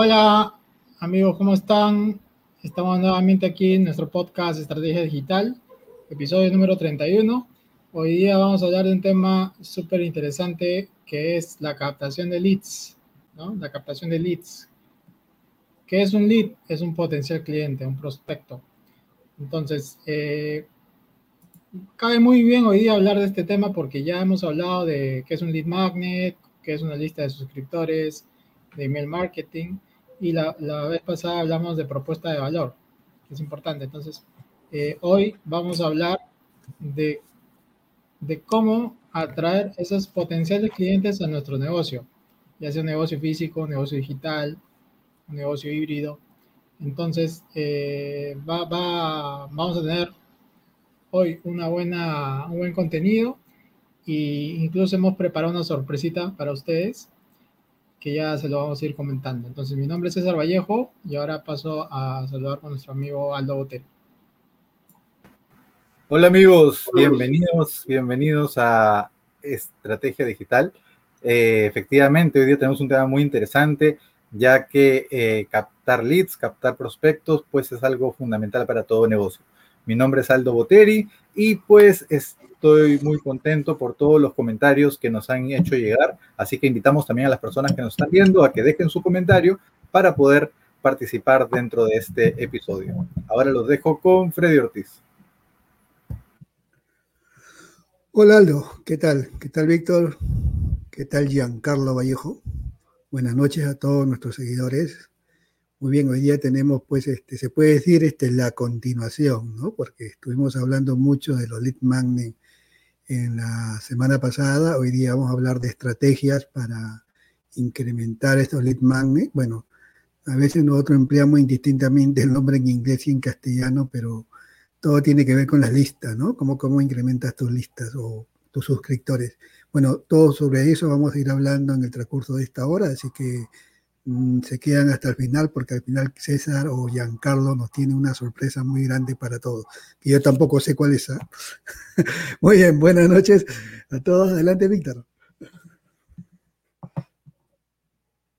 Hola, amigos, ¿cómo están? Estamos nuevamente aquí en nuestro podcast Estrategia Digital, episodio número 31. Hoy día vamos a hablar de un tema súper interesante que es la captación de leads, ¿no? La captación de leads. ¿Qué es un lead? Es un potencial cliente, un prospecto. Entonces, eh, cabe muy bien hoy día hablar de este tema porque ya hemos hablado de qué es un lead magnet, qué es una lista de suscriptores, de email marketing, y la, vez pasada hablamos de propuesta de valor, que es importante. Entonces, eh, hoy vamos a hablar de, de cómo atraer esos potenciales clientes a nuestro negocio, ya sea un negocio físico, un negocio digital, un negocio híbrido. Entonces, eh, va, va, vamos a tener hoy una buena, un buen contenido e incluso hemos preparado una sorpresita para ustedes que ya se lo vamos a ir comentando. Entonces, mi nombre es César Vallejo y ahora paso a saludar con nuestro amigo Aldo Botero. Hola amigos, bienvenidos, bienvenidos a Estrategia Digital. Eh, efectivamente, hoy día tenemos un tema muy interesante, ya que eh, captar leads, captar prospectos, pues es algo fundamental para todo negocio. Mi nombre es Aldo Boteri y pues estoy muy contento por todos los comentarios que nos han hecho llegar, así que invitamos también a las personas que nos están viendo a que dejen su comentario para poder participar dentro de este episodio. Ahora los dejo con Freddy Ortiz. Hola Aldo, ¿qué tal? ¿Qué tal Víctor? ¿Qué tal Giancarlo Vallejo? Buenas noches a todos nuestros seguidores. Muy bien, hoy día tenemos, pues, este, se puede decir, la continuación, ¿no? Porque estuvimos hablando mucho de los lead magnet en la semana pasada. Hoy día vamos a hablar de estrategias para incrementar estos lead magnet. Bueno, a veces nosotros empleamos indistintamente el nombre en inglés y en castellano, pero todo tiene que ver con las listas, ¿no? Cómo, cómo incrementas tus listas o tus suscriptores. Bueno, todo sobre eso vamos a ir hablando en el transcurso de esta hora, así que se quedan hasta el final porque al final César o Giancarlo nos tiene una sorpresa muy grande para todos, que yo tampoco sé cuál es. ¿ah? muy bien, buenas noches a todos. Adelante, Víctor.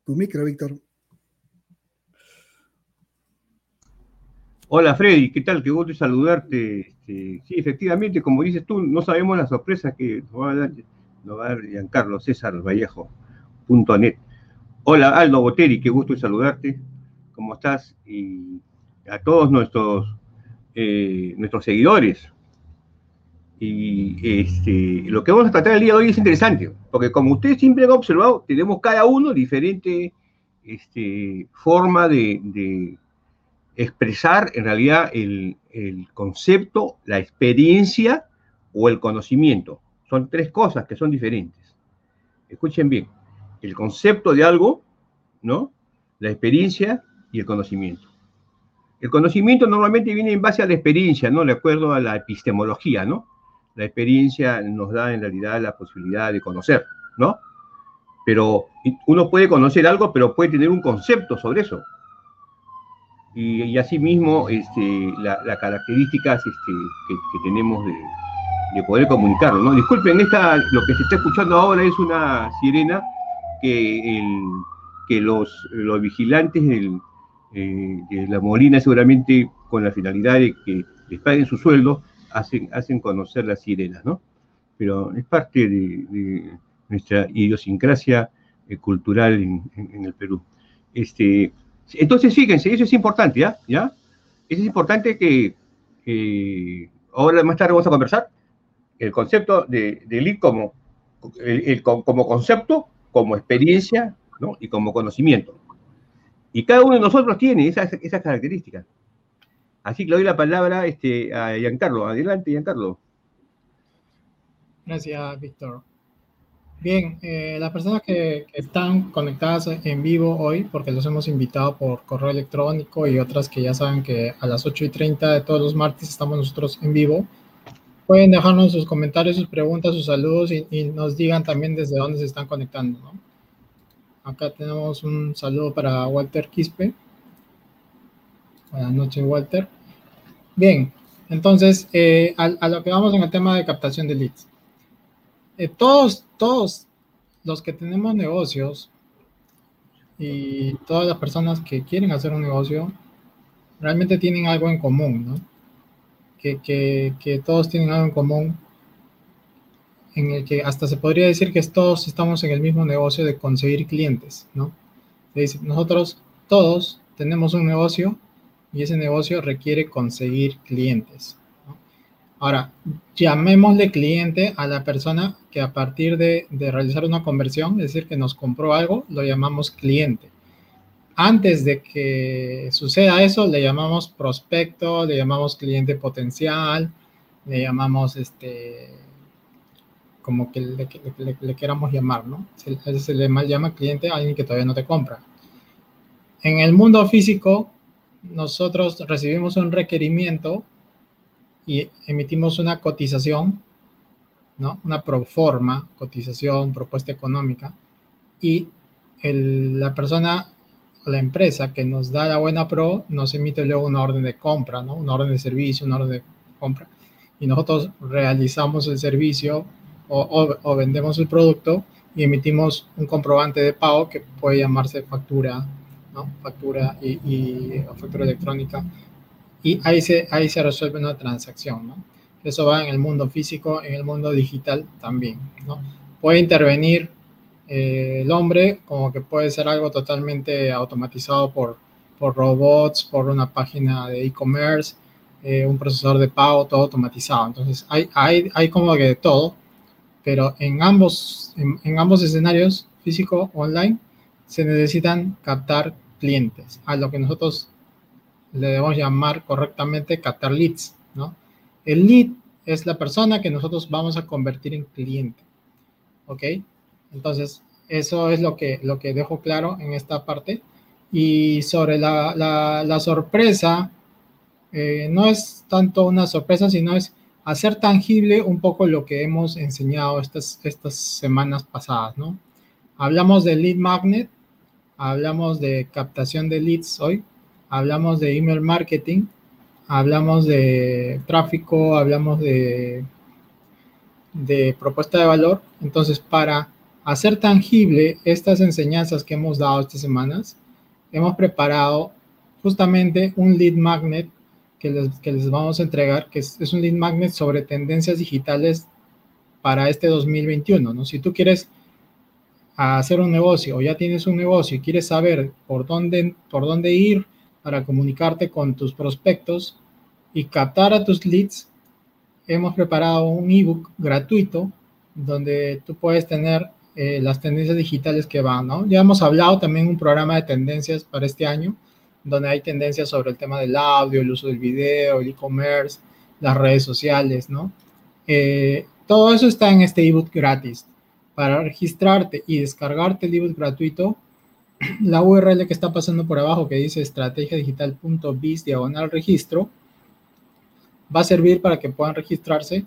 Tu micro, Víctor. Hola Freddy, ¿qué tal? Qué gusto saludarte. Este, sí, efectivamente, como dices tú, no sabemos la sorpresa que nos va a dar, nos va a dar Giancarlo César Vallejo.net. Hola Aldo Boteri, qué gusto saludarte. ¿Cómo estás? Y a todos nuestros, eh, nuestros seguidores. Y este, lo que vamos a tratar el día de hoy es interesante, porque como ustedes siempre han observado, tenemos cada uno diferente este, forma de, expresar en realidad el, el concepto, la experiencia o el conocimiento. Son tres cosas que son diferentes. Escuchen bien el concepto de algo, ¿no? La experiencia y el conocimiento. El conocimiento normalmente viene en base a la experiencia, ¿no? De acuerdo a la epistemología, ¿no? La experiencia nos da en realidad la posibilidad de conocer, ¿no? Pero uno puede conocer algo, pero puede tener un concepto sobre eso. Y, asimismo, este, las características este, que, tenemos de, poder comunicarlo, ¿no? Disculpen, esta, lo que se está escuchando ahora es una sirena que, los, vigilantes eh, de la Molina seguramente con la finalidad de que les paguen su sueldo, hacen, hacen conocer las sirenas, ¿no? Pero es parte de, nuestra idiosincrasia eh, cultural en, el Perú. Este, entonces, fíjense, eso es importante, ¿ya? ¿ya? Eso es importante que, ahora más tarde vamos a conversar el concepto de, de como, el, como concepto como experiencia ¿no? y como conocimiento. Y cada uno de nosotros tiene esas, esas características. Así que le doy la palabra este, a Giancarlo. Adelante, Giancarlo. Gracias, Víctor. Bien, eh, las personas que, están conectadas en vivo hoy, porque los hemos invitado por correo electrónico y otras que ya saben que a las 8 y 30 de todos los martes estamos nosotros en vivo, pueden dejarnos sus comentarios, sus preguntas, sus saludos y, nos digan también desde dónde se están conectando. Acá tenemos un saludo para Walter Quispe. Buenas noches, Walter. Bien, entonces, eh, a, lo que vamos en el tema de captación de leads. Eh, todos, todos los que tenemos negocios, y todas las personas que quieren hacer un negocio realmente tienen algo en común, ¿no? Que, que, que todos tienen algo en común en el que hasta se podría decir que todos estamos en el mismo negocio de conseguir clientes, ¿no? Nosotros todos tenemos un negocio y ese negocio requiere conseguir clientes. Ahora, llamémosle cliente a la persona que a partir de, de, realizar una conversión, es decir, que nos compró algo, lo llamamos cliente. Antes de que suceda eso, le llamamos prospecto, le llamamos cliente potencial, le llamamos este, como que le, le, queramos llamar, ¿no? Se, se le mal llama cliente a alguien que todavía no te compra. En el mundo físico, nosotros recibimos un requerimiento y emitimos una cotización, ¿no? Una proforma, cotización, propuesta económica, y el, la persona la empresa que nos da la buena pro nos emite luego una orden de compra, ¿no? Una orden de servicio, una orden de compra. Y nosotros realizamos el servicio o, o, vendemos el producto y emitimos un comprobante de pago que puede llamarse factura, ¿no? Factura y, y factura electrónica. Y ahí se, ahí se resuelve una transacción, ¿no? Eso va en el mundo físico, en el mundo digital también, ¿no? Puede intervenir eh, el hombre como que puede ser algo totalmente automatizado por, por robots, por una página de e-commerce, eh, un procesador de pago, todo automatizado. Entonces, hay, hay, hay como que de todo pero en ambos, en, ambos escenarios, físico online, se necesitan captar clientes, a lo que nosotros le debemos llamar correctamente captar leads, ¿no? El lead es la persona que nosotros vamos a convertir en cliente, ¿ok? Entonces, eso es lo que, lo que dejo claro en esta parte. Y sobre la, la, sorpresa, eh, no es tanto una sorpresa, sino es hacer tangible un poco lo que hemos enseñado estas, estas semanas pasadas, ¿no? Hablamos de lead magnet, hablamos de captación de leads hoy, hablamos de email marketing, hablamos de tráfico, hablamos de, de propuesta de valor. Entonces, para hacer tangible estas enseñanzas que hemos dado estas semanas, hemos preparado justamente un lead magnet que les, vamos a entregar, que es, un lead magnet sobre tendencias digitales para este 2021, ¿no? Si tú quieres hacer un negocio o ya tienes un negocio y quieres saber por dónde, por dónde ir para comunicarte con tus prospectos y captar a tus leads, hemos preparado un ebook gratuito donde tú puedes tener eh, las tendencias digitales que van, ¿no? Ya hemos hablado también un programa de tendencias para este año, donde hay tendencias sobre el tema del audio, el uso del video, el e-commerce, las redes sociales, ¿no? Eh, todo eso está en este ebook gratis. Para registrarte y descargarte el ebook gratuito, la URL que está pasando por abajo que dice estrategiadigital.biz diagonal registro va a servir para que puedan registrarse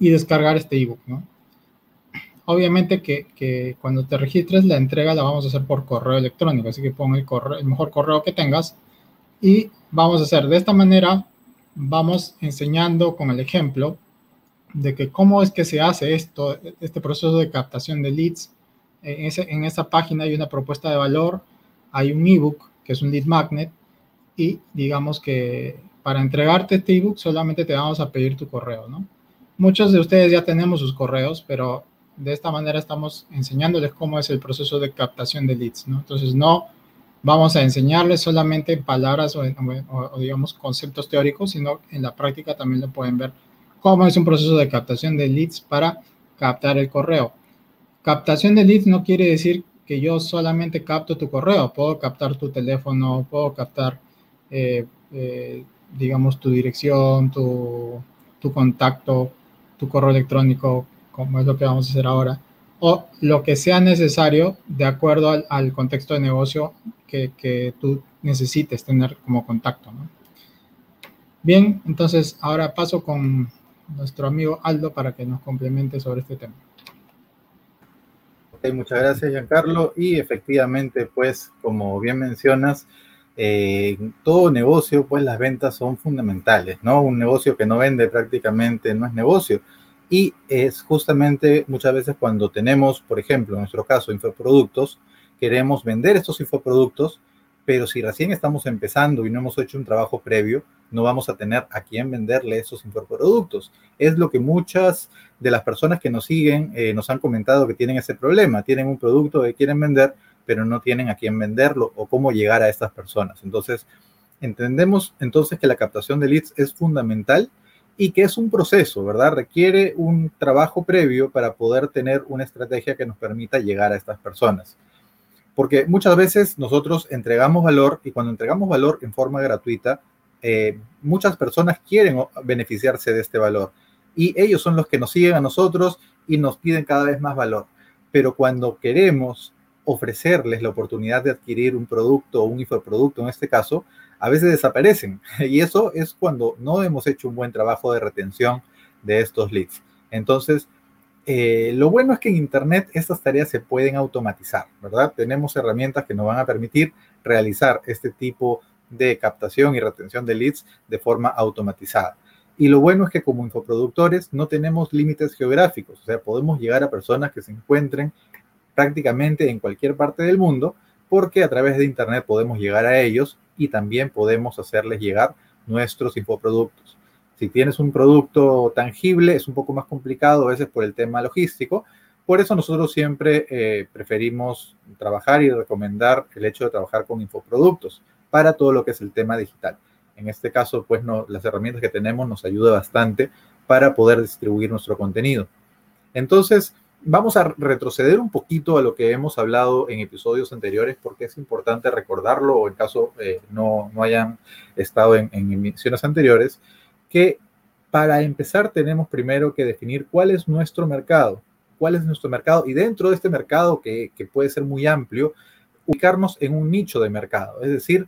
y descargar este ebook, ¿no? Obviamente que, cuando te registres la entrega la vamos a hacer por correo electrónico, así que pon el, correo, el mejor correo que tengas y vamos a hacer de esta manera, vamos enseñando con el ejemplo de que cómo es que se hace esto, este proceso de captación de leads. En, ese, en esa página hay una propuesta de valor, hay un ebook que es un lead magnet y digamos que para entregarte este ebook solamente te vamos a pedir tu correo, ¿no? Muchos de ustedes ya tenemos sus correos, pero de esta manera estamos enseñándoles cómo es el proceso de captación de leads, ¿no? Entonces, no vamos a enseñarles solamente en palabras o, digamos conceptos teóricos, sino en la práctica también lo pueden ver cómo es un proceso de captación de leads para captar el correo. Captación de leads no quiere decir que yo solamente capto tu correo, puedo captar tu teléfono, puedo captar, eh, eh, digamos, tu dirección, tu, tu contacto, tu correo electrónico, como es lo que vamos a hacer ahora, o lo que sea necesario de acuerdo al, contexto de negocio que, tú necesites tener como contacto. Bien, entonces ahora paso con nuestro amigo Aldo para que nos complemente sobre este tema. Ok, muchas gracias Giancarlo. Y efectivamente, pues como bien mencionas, eh, todo negocio, pues las ventas son fundamentales, ¿no? Un negocio que no vende prácticamente no es negocio. Y es justamente muchas veces cuando tenemos, por ejemplo, en nuestro caso, infoproductos, queremos vender estos infoproductos, pero si recién estamos empezando y no hemos hecho un trabajo previo, no vamos a tener a quién venderle esos infoproductos. Es lo que muchas de las personas que nos siguen eh, nos han comentado que tienen ese problema. Tienen un producto que quieren vender, pero no tienen a quién venderlo o cómo llegar a estas personas. Entonces, entendemos entonces que la captación de leads es fundamental y que es un proceso, ¿verdad? Requiere un trabajo previo para poder tener una estrategia que nos permita llegar a estas personas. Porque muchas veces nosotros entregamos valor y cuando entregamos valor en forma gratuita, eh, muchas personas quieren beneficiarse de este valor y ellos son los que nos siguen a nosotros y nos piden cada vez más valor. Pero cuando queremos ofrecerles la oportunidad de adquirir un producto o un infoproducto en este caso, a veces desaparecen. Y eso es cuando no hemos hecho un buen trabajo de retención de estos leads. Entonces, eh, lo bueno es que en Internet estas tareas se pueden automatizar, ¿verdad? Tenemos herramientas que nos van a permitir realizar este tipo de captación y retención de leads de forma automatizada. Y lo bueno es que como infoproductores no tenemos límites geográficos, o sea, podemos llegar a personas que se encuentren prácticamente en cualquier parte del mundo, porque a través de Internet podemos llegar a ellos y también podemos hacerles llegar nuestros infoproductos. Si tienes un producto tangible, es un poco más complicado a veces por el tema logístico. Por eso nosotros siempre eh, preferimos trabajar y recomendar el hecho de trabajar con infoproductos para todo lo que es el tema digital. En este caso, pues no, las herramientas que tenemos nos ayudan bastante para poder distribuir nuestro contenido. Entonces, vamos a retroceder un poquito a lo que hemos hablado en episodios anteriores porque es importante recordarlo o en caso eh, no, no, hayan estado en, en emisiones anteriores, que para empezar tenemos primero que definir cuál es nuestro mercado, cuál es nuestro mercado y dentro de este mercado que, que puede ser muy amplio, ubicarnos en un nicho de mercado, es decir,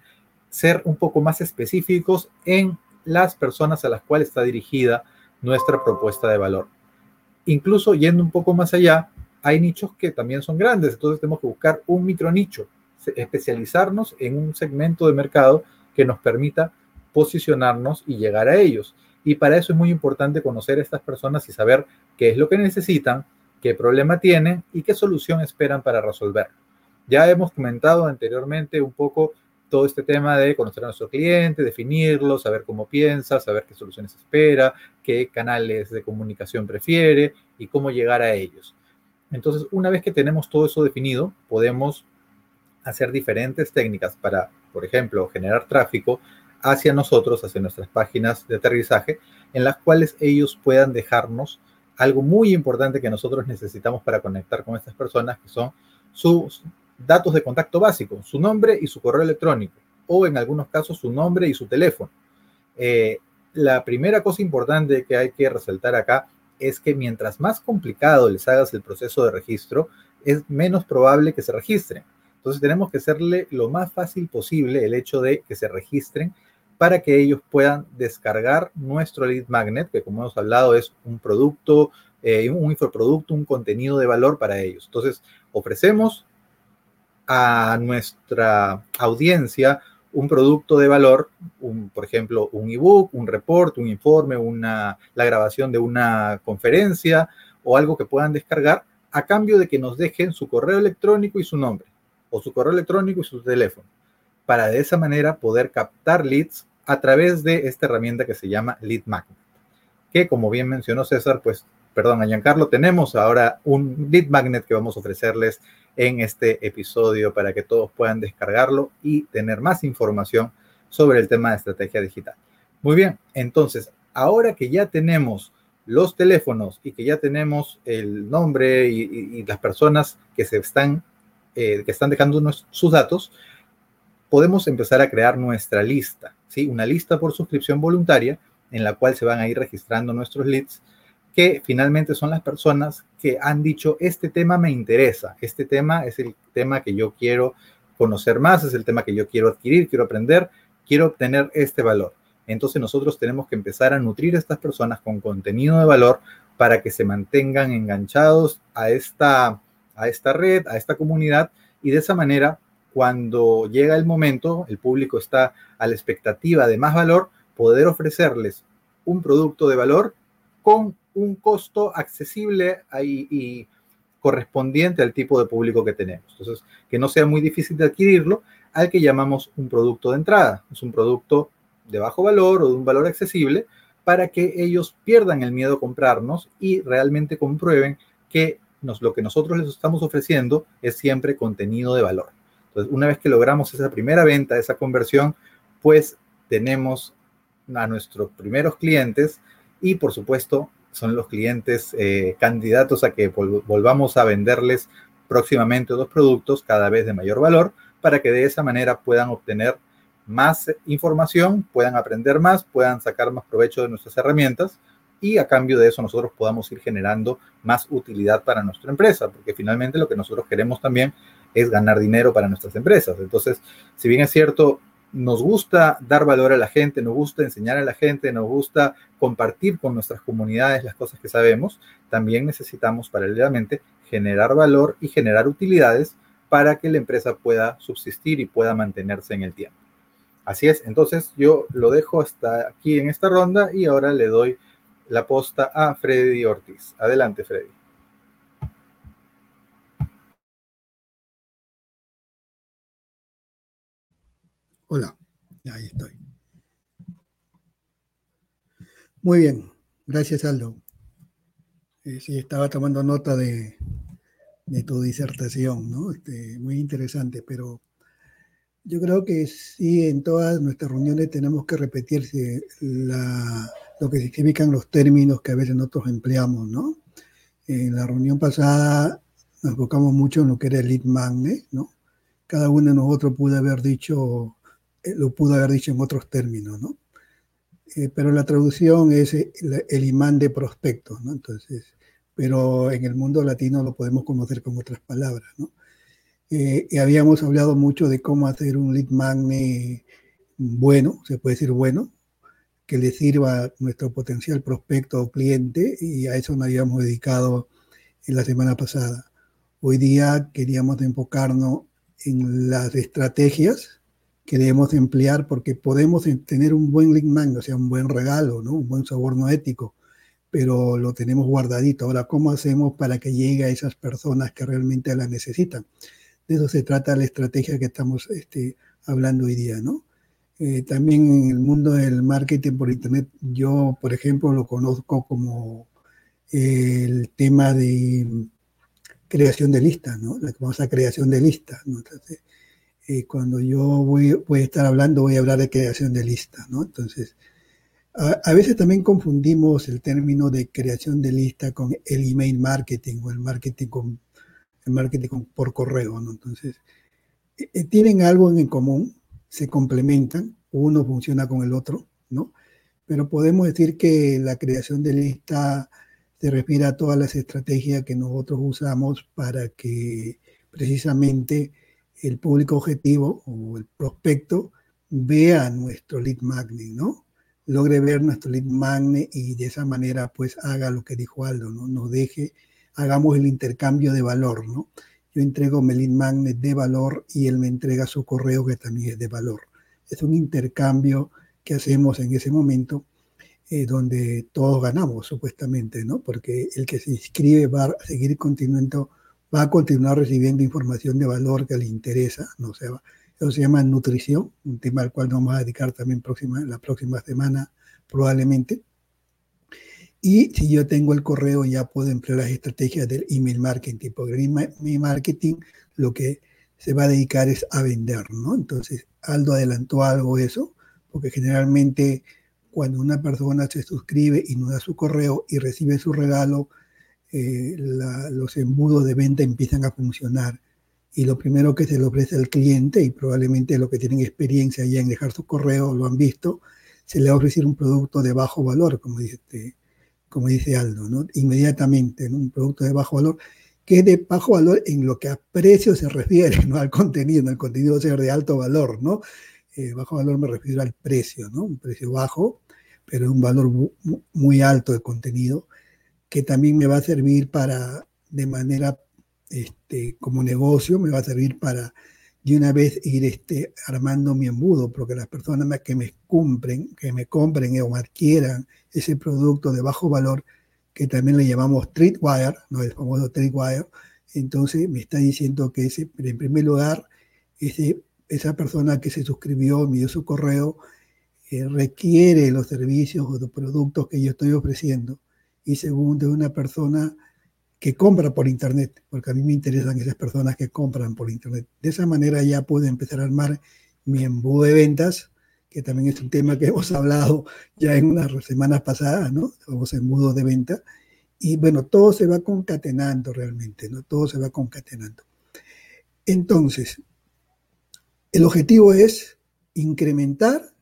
ser un poco más específicos en las personas a las cuales está dirigida nuestra propuesta de valor incluso yendo un poco más allá, hay nichos que también son grandes, entonces tenemos que buscar un micro nicho, especializarnos en un segmento de mercado que nos permita posicionarnos y llegar a ellos. Y para eso es muy importante conocer a estas personas y saber qué es lo que necesitan, qué problema tienen y qué solución esperan para resolver. Ya hemos comentado anteriormente un poco todo este tema de conocer a nuestro cliente, definirlo, saber cómo piensa, saber qué soluciones espera, qué canales de comunicación prefiere y cómo llegar a ellos. Entonces, una vez que tenemos todo eso definido, podemos hacer diferentes técnicas para, por ejemplo, generar tráfico hacia nosotros, hacia nuestras páginas de aterrizaje, en las cuales ellos puedan dejarnos algo muy importante que nosotros necesitamos para conectar con estas personas, que son sus datos de contacto básicos, su nombre y su correo electrónico, o en algunos casos su nombre y su teléfono. Eh, la primera cosa importante que hay que resaltar acá es que mientras más complicado les hagas el proceso de registro, es menos probable que se registren. Entonces tenemos que hacerle lo más fácil posible el hecho de que se registren para que ellos puedan descargar nuestro lead magnet, que como hemos hablado es un producto, eh, un infoproducto, un contenido de valor para ellos. Entonces ofrecemos a nuestra audiencia un producto de valor, por ejemplo, un ebook, un report, un informe, una, la grabación de una conferencia o algo que puedan descargar a cambio de que nos dejen su correo electrónico y su nombre, o su correo electrónico y su teléfono, para de esa manera poder captar leads a través de esta herramienta que se llama Lead Magnet, que como bien mencionó César, pues, perdón, a Giancarlo, tenemos ahora un Lead Magnet que vamos a ofrecerles en este episodio para que todos puedan descargarlo y tener más información sobre el tema de estrategia digital. Muy bien, entonces, ahora que ya tenemos los teléfonos y que ya tenemos el nombre y, las personas que se están, eh, que están dejando sus datos, podemos empezar a crear nuestra lista, ¿sí? Una lista por suscripción voluntaria en la cual se van a ir registrando nuestros leads que finalmente son las personas que han dicho, este tema me interesa, este tema es el tema que yo quiero conocer más, es el tema que yo quiero adquirir, quiero aprender, quiero obtener este valor. Entonces nosotros tenemos que empezar a nutrir a estas personas con contenido de valor para que se mantengan enganchados a esta, a esta red, a esta comunidad y de esa manera, cuando llega el momento, el público está a la expectativa de más valor, poder ofrecerles un producto de valor con un costo accesible y correspondiente al tipo de público que tenemos. Entonces, que no sea muy difícil de adquirirlo, al que llamamos un producto de entrada. Es un producto de bajo valor o de un valor accesible para que ellos pierdan el miedo a comprarnos y realmente comprueben que nos, lo que nosotros les estamos ofreciendo es siempre contenido de valor. Entonces, una vez que logramos esa primera venta, esa conversión, pues tenemos a nuestros primeros clientes y por supuesto son los clientes eh, candidatos a que volvamos a venderles próximamente dos productos cada vez de mayor valor para que de esa manera puedan obtener más información, puedan aprender más, puedan sacar más provecho de nuestras herramientas y a cambio de eso nosotros podamos ir generando más utilidad para nuestra empresa, porque finalmente lo que nosotros queremos también es ganar dinero para nuestras empresas. Entonces, si bien es cierto, nos gusta dar valor a la gente, nos gusta enseñar a la gente, nos gusta compartir con nuestras comunidades las cosas que sabemos, también necesitamos paralelamente generar valor y generar utilidades para que la empresa pueda subsistir y pueda mantenerse en el tiempo. Así es, entonces yo lo dejo hasta aquí en esta ronda y ahora le doy la posta a Freddy Ortiz. Adelante, Freddy. Hola, ahí estoy. Muy bien, gracias Aldo. Eh, sí, estaba tomando nota de, tu disertación, ¿no? Este, muy interesante, pero yo creo que sí, en todas nuestras reuniones tenemos que repetirse lo que significan los términos que a veces nosotros empleamos, ¿no? En la reunión pasada nos enfocamos mucho en lo que era el lead magnet, ¿no? Cada uno de nosotros pudo haber dicho, lo pudo haber dicho en otros términos, ¿no? Eh, pero la traducción es el, el, imán de prospectos, ¿no? Entonces, pero en el mundo latino lo podemos conocer con otras palabras, ¿no? Eh, habíamos hablado mucho de cómo hacer un lead magnet bueno, se puede decir bueno, que le sirva a nuestro potencial prospecto o cliente y a eso nos habíamos dedicado en la semana pasada. Hoy día queríamos enfocarnos en las estrategias que debemos emplear porque podemos tener un buen magnet, o sea, un buen regalo, ¿no? un buen soborno ético, pero lo tenemos guardadito. Ahora, ¿cómo hacemos para que llegue a esas personas que realmente la necesitan? de eso se trata la estrategia que estamos este, hablando hoy día, ¿no? Eh, también en el mundo del marketing por Internet, yo, por ejemplo, lo conozco como el tema de creación de listas, ¿no? La famosa creación de listas, ¿no? Entonces, eh, cuando yo voy, voy, a estar hablando, voy a hablar de creación de listas, ¿no? Entonces, a, a, veces también confundimos el término de creación de lista con el email marketing o el marketing con el marketing por correo, ¿no? Entonces, eh, eh, tienen algo en común, se complementan, uno funciona con el otro, ¿no? Pero podemos decir que la creación de lista se refiere a todas las estrategias que nosotros usamos para que precisamente el público objetivo o el prospecto vea nuestro lead magnet, ¿no? Logre ver nuestro lead magnet y de esa manera pues haga lo que dijo Aldo, ¿no? Nos deje hagamos el intercambio de valor, ¿no? Yo entrego Melin Magnet de valor y él me entrega su correo que también es de valor. Es un intercambio que hacemos en ese momento eh, donde todos ganamos, supuestamente, ¿no? Porque el que se inscribe va a seguir continuando, va a continuar recibiendo información de valor que le interesa, ¿no? O sea, eso se llama nutrición, un tema al cual nos vamos a dedicar también próxima, la próxima semana probablemente. Y si yo tengo el correo, ya puedo emplear las estrategias del email marketing, porque mi marketing lo que se va a dedicar es a vender, ¿no? Entonces, Aldo adelantó algo eso, porque generalmente cuando una persona se suscribe y nos da su correo y recibe su regalo, eh, los embudos de venta empiezan a funcionar. Y lo primero que se le ofrece al cliente, y probablemente lo que tienen experiencia ya en dejar su correo lo han visto, se le va a ofrecer un producto de bajo valor, como dice este, como dice Aldo, ¿no? inmediatamente, en un producto de bajo valor, que es de bajo valor en lo que a precio se refiere, no al contenido, el contenido ser de alto valor, ¿no? Eh, bajo valor me refiero al precio, ¿no? Un precio bajo, pero un valor muy alto de contenido, que también me va a servir para, de manera, este, como negocio, me va a servir para de una vez ir este, armando mi embudo, porque las personas que me compren, que me compren o adquieran ese producto de bajo valor, que también le llamamos Treatwire, ¿no? el famoso Treatwire, entonces me está diciendo que ese, en primer lugar, ese, esa persona que se suscribió, me dio su correo, eh, requiere los servicios o los productos que yo estoy ofreciendo. Y segundo, es una persona que compra por Internet, porque a mí me interesan esas personas que compran por Internet. De esa manera ya puedo empezar a armar mi embudo de ventas, que también es un tema que hemos hablado ya en unas semanas pasadas, ¿no? Los embudos de venta. Y bueno, todo se va concatenando realmente, ¿no? Todo se va concatenando. Entonces, el objetivo es incrementar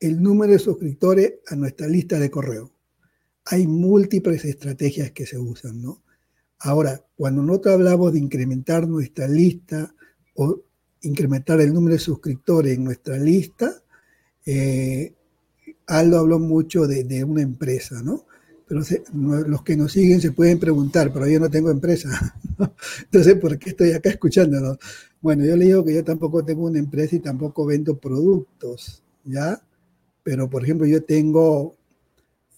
el número de suscriptores a nuestra lista de correo. Hay múltiples estrategias que se usan, ¿no? Ahora, cuando nosotros hablamos de incrementar nuestra lista o incrementar el número de suscriptores en nuestra lista, eh, Aldo habló mucho de, una empresa, ¿no? Pero los que nos siguen se pueden preguntar, pero yo no tengo empresa. Entonces, ¿por qué estoy acá escuchándolo? Bueno, yo le digo que yo tampoco tengo una empresa y tampoco vendo productos, ¿ya? Pero, por ejemplo, yo tengo,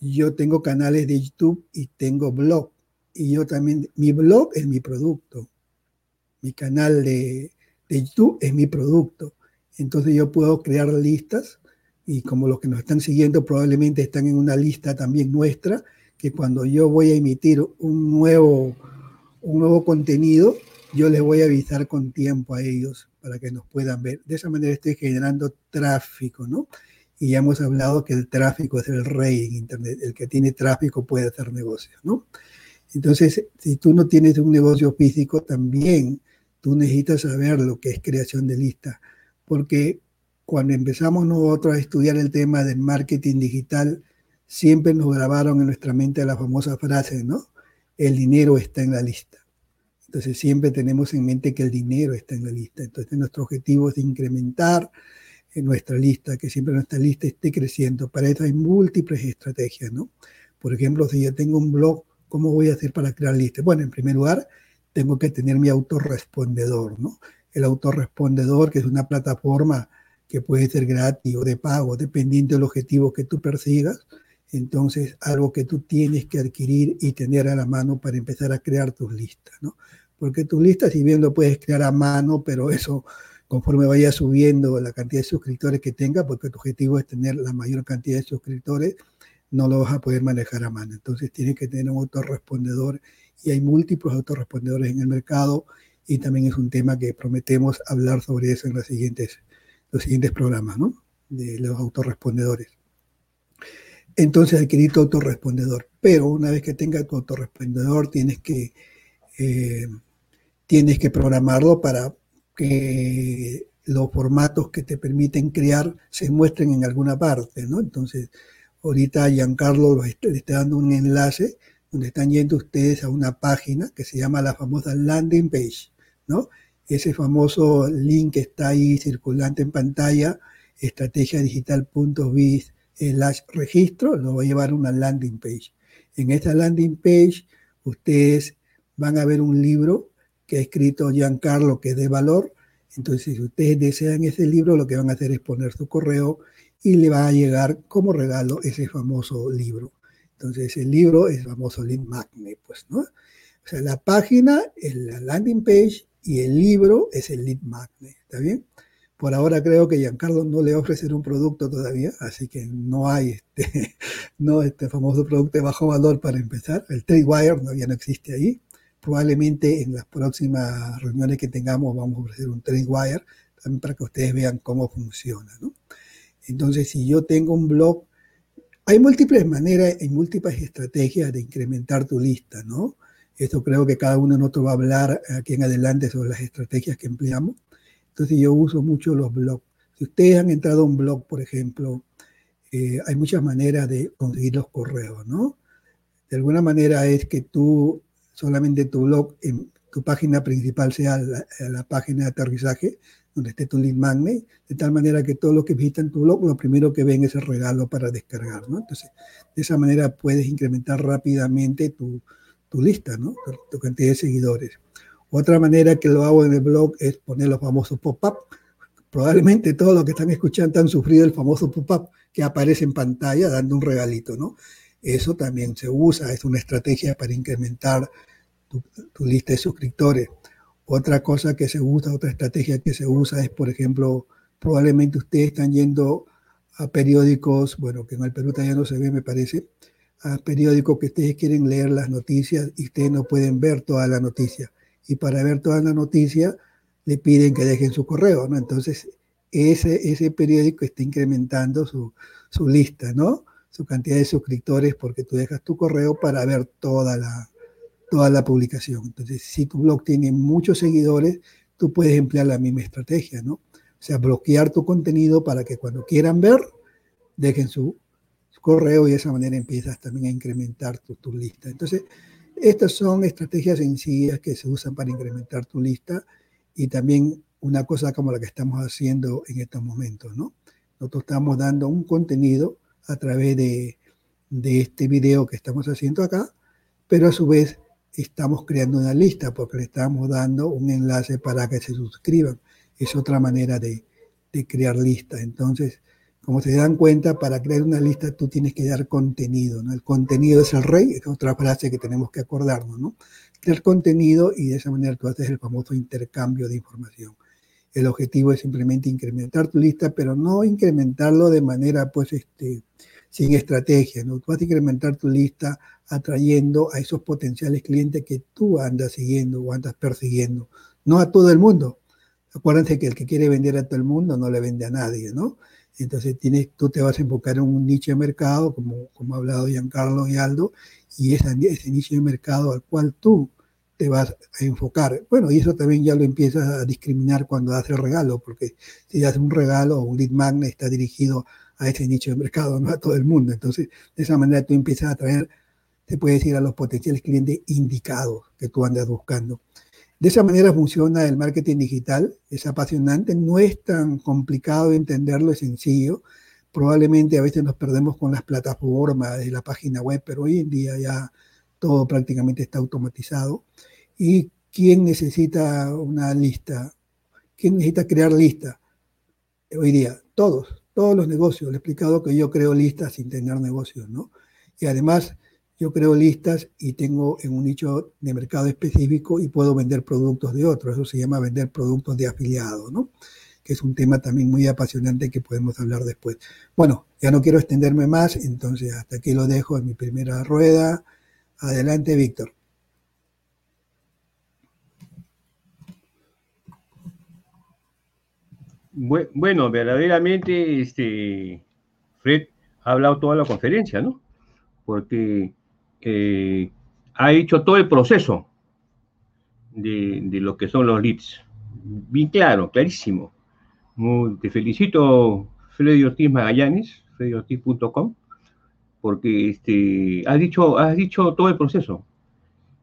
yo tengo canales de YouTube y tengo blog y yo también, mi blog es mi producto, mi canal de, YouTube es mi producto. Entonces yo puedo crear listas y como los que nos están siguiendo probablemente están en una lista también nuestra, que cuando yo voy a emitir un nuevo, un nuevo contenido, yo les voy a avisar con tiempo a ellos para que nos puedan ver. De esa manera estoy generando tráfico, ¿no? Y ya hemos hablado que el tráfico es el rey en Internet. El que tiene tráfico puede hacer negocios, ¿no? Entonces, si tú no tienes un negocio físico, también tú necesitas saber lo que es creación de lista, porque cuando empezamos nosotros a estudiar el tema del marketing digital, siempre nos grabaron en nuestra mente la famosa frase, ¿no? El dinero está en la lista. Entonces siempre tenemos en mente que el dinero está en la lista. Entonces nuestro objetivo es incrementar en nuestra lista, que siempre nuestra lista esté creciendo. Para eso hay múltiples estrategias, ¿no? Por ejemplo, si yo tengo un blog ¿Cómo voy a hacer para crear listas? Bueno, en primer lugar, tengo que tener mi autorrespondedor, ¿no? El autorrespondedor, que es una plataforma que puede ser gratis o de pago, dependiendo del objetivo que tú persigas. Entonces, algo que tú tienes que adquirir y tener a la mano para empezar a crear tus listas, ¿no? Porque tus listas, si bien lo puedes crear a mano, pero eso conforme vaya subiendo la cantidad de suscriptores que tenga, porque tu objetivo es tener la mayor cantidad de suscriptores, no lo vas a poder manejar a mano. Entonces tienes que tener un autorrespondedor y hay múltiples autorrespondedores en el mercado y también es un tema que prometemos hablar sobre eso en los siguientes, los siguientes programas, ¿no? De los autorrespondedores. Entonces adquirir tu autorrespondedor. Pero una vez que tengas tu autorrespondedor, tienes que, eh, tienes que programarlo para que los formatos que te permiten crear se muestren en alguna parte, ¿no? Entonces, Ahorita Giancarlo le está dando un enlace donde están yendo ustedes a una página que se llama la famosa landing page, ¿no? Ese famoso link que está ahí circulante en pantalla, estrategiadigital.biz slash registro, lo va a llevar a una landing page. En esta landing page ustedes van a ver un libro que ha escrito Giancarlo que es de valor. Entonces, si ustedes desean ese libro, lo que van a hacer es poner su correo y le va a llegar como regalo ese famoso libro. Entonces, el libro es famoso lead magnet, pues, ¿no? O sea, la página es la landing page y el libro es el lead magnet, ¿está bien? Por ahora creo que Giancarlo no le ofrecer un producto todavía, así que no hay este, no este famoso producto de bajo valor para empezar. El Tradewire todavía no existe ahí. Probablemente en las próximas reuniones que tengamos vamos a ofrecer un Tradewire también para que ustedes vean cómo funciona, ¿no? Entonces, si yo tengo un blog, hay múltiples maneras y múltiples estrategias de incrementar tu lista, ¿no? Esto creo que cada uno de nosotros va a hablar aquí en adelante sobre las estrategias que empleamos. Entonces yo uso mucho los blogs. Si ustedes han entrado a un blog, por ejemplo, eh, hay muchas maneras de conseguir los correos, ¿no? De alguna manera es que tú, solamente tu blog, en tu página principal sea la, la página de aterrizaje, donde esté tu lead magnet, de tal manera que todos los que visitan tu blog, lo primero que ven es el regalo para descargar, ¿no? Entonces, de esa manera puedes incrementar rápidamente tu, tu lista, ¿no? Tu, cantidad de seguidores. Otra manera que lo hago en el blog es poner los famosos pop-up. Probablemente todos los que están escuchando han sufrido el famoso pop-up que aparece en pantalla dando un regalito, ¿no? Eso también se usa, es una estrategia para incrementar tu, lista de suscriptores. Otra cosa que se usa, otra estrategia que se usa es, por ejemplo, probablemente ustedes están yendo a periódicos, bueno, que en el Perú todavía no se ve, me parece, a periódicos que ustedes quieren leer las noticias y ustedes no pueden ver toda la noticia. Y para ver toda la noticia le piden que dejen su correo, ¿no? Entonces, ese, ese periódico está incrementando su, su lista, ¿no? Su cantidad de suscriptores porque tú dejas tu correo para ver toda la, toda la publicación. Entonces, si tu blog tiene muchos seguidores, tú puedes emplear la misma estrategia, ¿no? O sea, bloquear tu contenido para que cuando quieran ver, dejen su, correo y de esa manera empiezas también a incrementar tu, tu, lista. Entonces, estas son estrategias sencillas que se usan para incrementar tu lista y también una cosa como la que estamos haciendo en estos momentos, ¿no? Nosotros estamos dando un contenido a través de, de este video que estamos haciendo acá, pero a su vez estamos creando una lista porque le estamos dando un enlace para que se suscriban. Es otra manera de, de crear listas. Entonces, como se dan cuenta, para crear una lista tú tienes que dar contenido, ¿no? El contenido es el rey, es otra frase que tenemos que acordarnos, ¿no? Crear contenido y de esa manera tú haces el famoso intercambio de información. El objetivo es simplemente incrementar tu lista, pero no incrementarlo de manera, pues, este, sin estrategia, ¿no? Tú vas a incrementar tu lista atrayendo a esos potenciales clientes que tú andas siguiendo o andas persiguiendo, no a todo el mundo. Acuérdense que el que quiere vender a todo el mundo no le vende a nadie, ¿no? Entonces tienes, tú te vas a enfocar en un nicho de mercado, como, como ha hablado Giancarlo y Aldo, y ese, ese nicho de mercado al cual tú te vas a enfocar. Bueno, y eso también ya lo empiezas a discriminar cuando haces el regalo, porque si haces un regalo o un lead magnet está dirigido a ese nicho de mercado, no a todo el mundo. Entonces, de esa manera tú empiezas a traer, te puedes ir a los potenciales clientes indicados que tú andas buscando. De esa manera funciona el marketing digital, es apasionante, no es tan complicado de entenderlo, es sencillo. Probablemente a veces nos perdemos con las plataformas de la página web, pero hoy en día ya todo prácticamente está automatizado. ¿Y quién necesita una lista? ¿Quién necesita crear lista? Hoy día, todos, todos los negocios. Le he explicado que yo creo listas sin tener negocios, ¿no? Y además, yo creo listas y tengo en un nicho de mercado específico y puedo vender productos de otros. Eso se llama vender productos de afiliado, ¿no? Que es un tema también muy apasionante que podemos hablar después. Bueno, ya no quiero extenderme más, entonces hasta aquí lo dejo en mi primera rueda. Adelante, Víctor. Bueno, verdaderamente, este, Fred ha hablado toda la conferencia, ¿no? Porque eh, ha hecho todo el proceso de, lo que son los leads. Bien claro, clarísimo. te felicito, Freddy Ortiz Magallanes, freddyortiz.com, porque este, has, dicho, has dicho todo el proceso.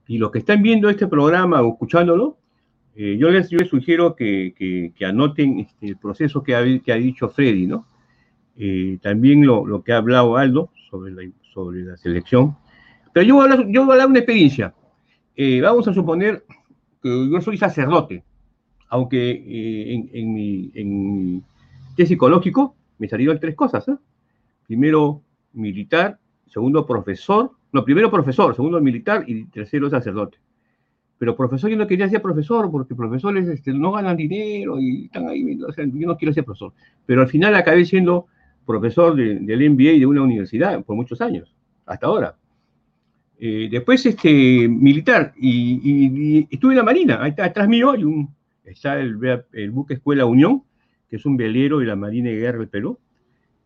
Y los que están viendo este programa o escuchándolo, eh, yo, les, sugiero que, anoten este, el proceso que ha, que ha, dicho Freddy, ¿no? Eh, también lo, que ha hablado Aldo sobre la, sobre la selección. Pero yo voy a hablar, yo voy a una experiencia. Eh, vamos a suponer que yo soy sacerdote, aunque en, mi, en, test psicológico me salieron tres cosas. Primero, militar, segundo, profesor, no, primero profesor, segundo, militar y tercero, sacerdote pero profesor yo no quería ser profesor porque profesores este, no ganan dinero y están ahí, o sea, yo no quiero ser profesor. Pero al final acabé siendo profesor del MBA de una universidad por muchos años, hasta ahora. Eh, después, este, militar, y, estuve en la Marina, ahí está, atrás mío hay un, está el, buque Escuela Unión, que es un velero de la Marina de Guerra del Perú,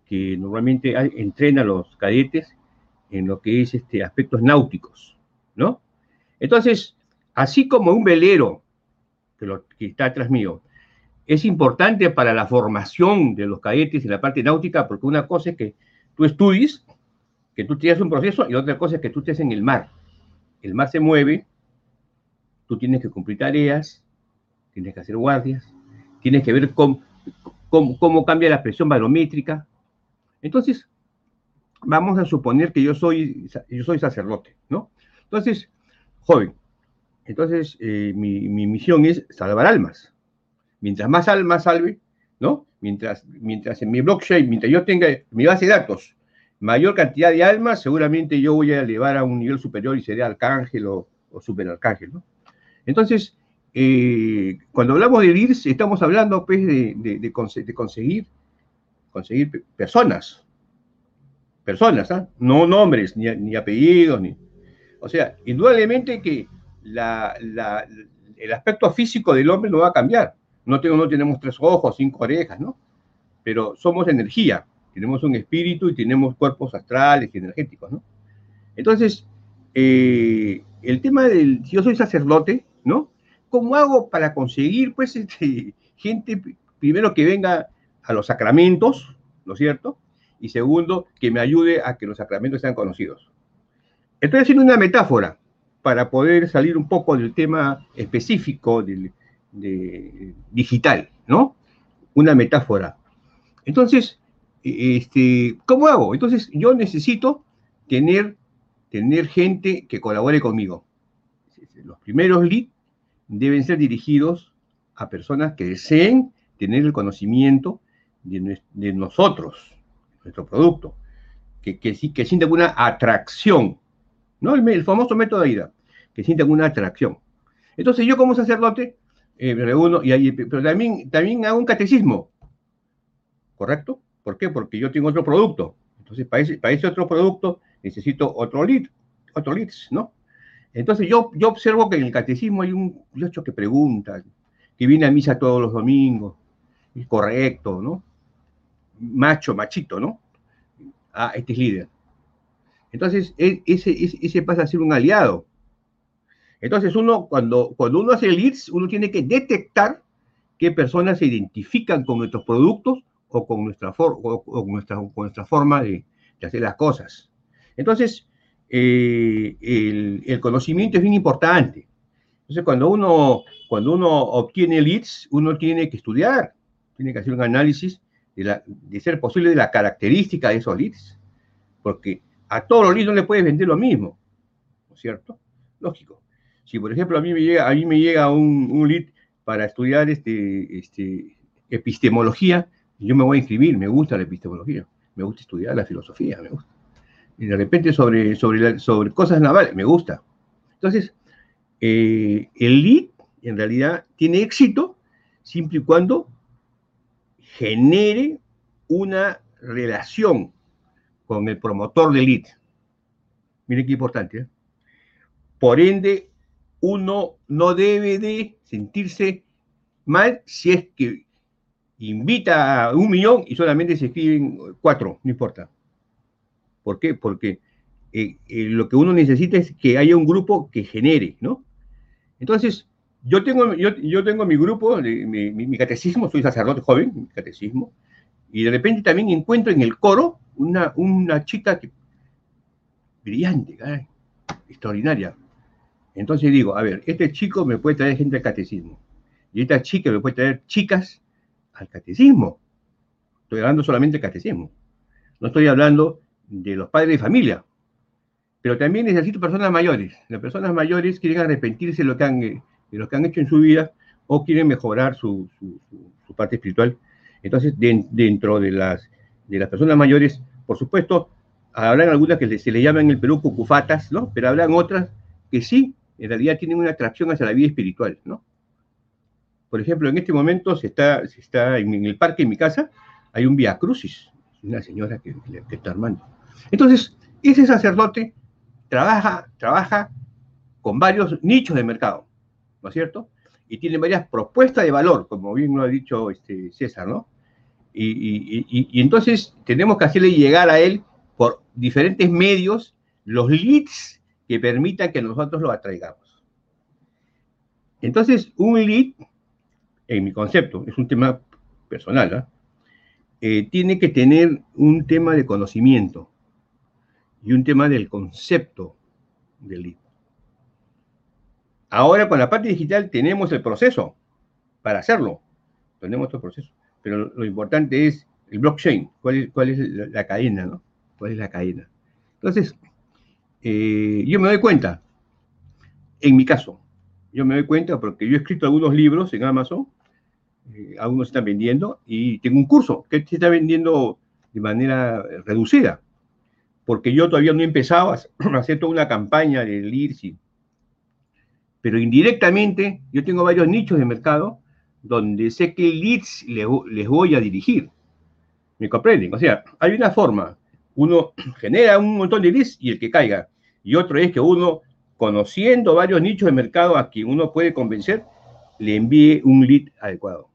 que normalmente entrena a los cadetes en lo que es este, aspectos náuticos, ¿no? Entonces, así como un velero, que, lo, que está atrás mío, es importante para la formación de los cadetes en la parte náutica, porque una cosa es que tú estudies, que tú tienes un proceso, y otra cosa es que tú estés en el mar. El mar se mueve, tú tienes que cumplir tareas, tienes que hacer guardias, tienes que ver cómo, cómo, cambia la presión barométrica. Entonces, vamos a suponer que yo soy, yo soy sacerdote, ¿no? Entonces, joven, entonces, eh, mi, misión es salvar almas. Mientras más almas salve, ¿no? Mientras, mientras en mi blockchain, mientras yo tenga mi base de datos, mayor cantidad de almas, seguramente yo voy a elevar a un nivel superior y seré arcángel o, o superarcángel, ¿no? Entonces, eh, cuando hablamos de leads, estamos hablando pues, de, conseguir, conseguir personas, personas, ¿ah? no nombres, ni, apellidos, ni... O sea, indudablemente que el aspecto físico del hombre no va a cambiar. No, tengo, no tenemos tres ojos, cinco orejas, ¿no? Pero somos energía, tenemos un espíritu y tenemos cuerpos astrales y energéticos, ¿no? Entonces, eh, el tema del, si yo soy sacerdote, ¿no? ¿Cómo hago para conseguir, pues, este, gente, primero que venga a los sacramentos, ¿no es cierto? Y segundo, que me ayude a que los sacramentos sean conocidos. Estoy haciendo una metáfora para poder salir un poco del tema específico del, digital, ¿no? Una metáfora. Entonces, este, ¿cómo hago? Entonces, yo necesito tener, tener gente que colabore conmigo. Los primeros leads deben ser dirigidos a personas que deseen tener el conocimiento de, nosotros, nuestro producto, que, que, que una atracción, ¿no? El, famoso método de ida, que sientan una atracción. Entonces yo como sacerdote eh, y ahí, pero también, también hago un catecismo, ¿correcto? ¿Por qué? Porque yo tengo otro producto. Entonces, para ese, otro producto necesito otro lead, otro leads, ¿no? Entonces yo, yo observo que en el catecismo hay un ocho que pregunta, que viene a misa todos los domingos, es correcto, ¿no? Macho, machito, ¿no? Ah, este es líder. Entonces, e, ese, ese, pasa a ser un aliado. Entonces, uno, cuando, cuando uno hace leads, uno tiene que detectar qué personas se identifican con nuestros productos o con nuestra, o, nuestra, con nuestra forma de, hacer las cosas. Entonces, eh, el, conocimiento es bien importante. Entonces, cuando uno, cuando uno obtiene leads, uno tiene que estudiar, tiene que hacer un análisis de, la, de ser posible de la característica de esos leads, porque a todos los leads no le puedes vender lo mismo, ¿no es cierto? Lógico. Si, por ejemplo, a mí me llega, a mí me llega un, un lead para estudiar este, este, epistemología, yo me voy a inscribir, me gusta la epistemología, me gusta estudiar la filosofía, me gusta y de repente sobre, sobre, sobre cosas navales, me gusta. Entonces, eh, el lead en realidad tiene éxito siempre y cuando genere una relación con el promotor del lead. Miren qué importante. ¿eh? Por ende, uno no debe de sentirse mal si es que invita a un millón y solamente se escriben cuatro, no importa. ¿Por qué? Porque eh, eh, lo que uno necesita es que haya un grupo que genere, ¿no? Entonces, yo tengo, yo, tengo mi grupo, mi, catecismo, soy sacerdote joven, catecismo, y de repente también encuentro en el coro una, una chica brillante, extraordinaria. Entonces digo, a ver, este chico me puede traer gente al catecismo, y esta chica me puede traer chicas al catecismo. Estoy hablando solamente del catecismo. No estoy hablando de los padres de familia. Pero también necesito personas mayores. Las personas mayores quieren arrepentirse de lo que han, de lo que han hecho en su vida o quieren mejorar su, parte espiritual. Entonces, dentro de las, personas mayores, por supuesto, habrán algunas que se le llaman en el Perú cucufatas, ¿no? Pero habrán otras que sí, en realidad tienen una atracción hacia la vida espiritual, ¿no? Por ejemplo, en este momento se está, se está en el parque de mi casa, hay un Via Crucis, una señora que, que está armando. Entonces, ese sacerdote trabaja, trabaja con varios nichos de mercado, ¿no es cierto? Y tiene varias propuestas de valor, como bien lo ha dicho este César, ¿no? Y, entonces tenemos que hacerle llegar a él por diferentes medios los leads que permitan que nosotros lo atraigamos. Entonces, un lead, en mi concepto, es un tema personal, ¿no? Eh, tiene que tener un tema de conocimiento, y un tema del concepto del lead. Ahora con la parte digital tenemos el proceso para hacerlo. Tenemos el proceso. Pero lo importante es el blockchain. ¿Cuál es, cuál es la, cadena? ¿no? ¿Cuál es la cadena? Entonces, eh, yo me doy cuenta, en mi caso, yo me doy cuenta porque yo he escrito algunos libros en Amazon, eh, algunos están vendiendo, y tengo un curso que se está vendiendo de manera reducida porque yo todavía no he empezado a hacer toda una campaña de IRSI pero indirectamente yo tengo varios nichos de mercado donde sé qué leads les, les voy a dirigir. ¿Me comprenden? O sea, hay una forma. Uno genera un montón de leads y el que caiga. Y otro es que uno, conociendo varios nichos de mercado a quien uno puede convencer, le envíe un lead adecuado.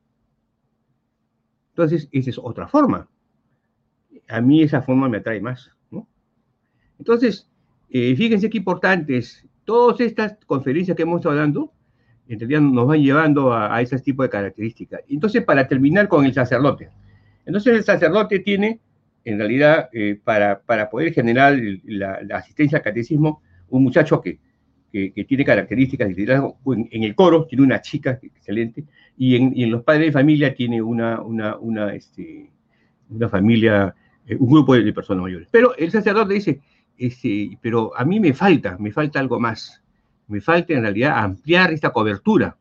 Entonces, esa es otra forma. A mí esa forma me atrae más. Entonces, eh, fíjense qué importante es todas estas conferencias que hemos estado dando, en nos van llevando a, ese tipo de características. Entonces, para terminar con el sacerdote. Entonces, el sacerdote tiene, en realidad, eh, para, poder generar la, asistencia al catecismo, un muchacho que, que, tiene características de liderazgo. En, el coro tiene una chica excelente, y en, los padres de familia tiene una, una, una, este, una familia, eh, un grupo de personas mayores. Pero el sacerdote dice, pero a mí me falta, me falta algo más. Me falta en realidad ampliar esta cobertura.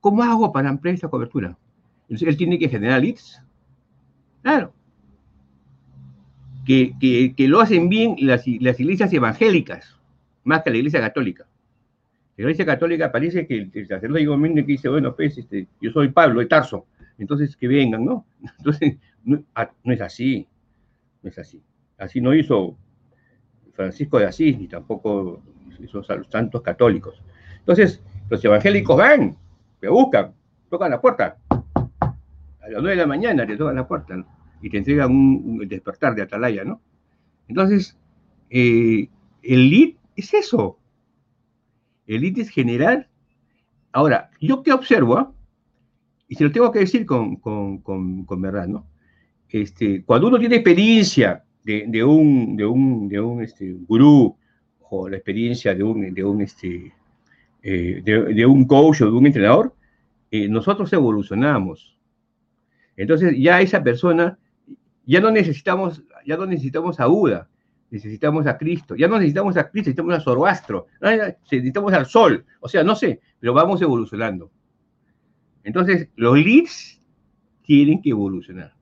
¿Cómo hago para ampliar esta cobertura? Entonces, él tiene que generar leads. Claro. Que, que, lo hacen bien las, las, iglesias evangélicas, más que la iglesia católica. La iglesia católica parece que el, sacerdote que dice, bueno, pues este, yo soy Pablo de Tarso, entonces que vengan, ¿no? Entonces, ah, no es así, no es así. Así no hizo Francisco de Asís, ni tampoco esos santos católicos. Entonces, los evangélicos van, te buscan, tocan la puerta. A las nueve de la mañana te tocan la puerta y te entregan un, despertar de atalaya, ¿no? Entonces, eh, el lead es eso. El lead es general. Ahora, yo que observo, ah? y se lo tengo que decir con, con verdad, ¿no? Este, cuando uno tiene experiencia de, un, de un, de un este, gurú o la experiencia de un, de un, este, eh, de, un coach o de un entrenador, eh, nosotros evolucionamos. Entonces ya esa persona, ya no necesitamos, ya no necesitamos a Buda, necesitamos a Cristo, ya no necesitamos a Cristo, necesitamos a Zoroastro, necesitamos al Sol, o sea, no sé, pero vamos evolucionando. Entonces, los leads tienen que evolucionar.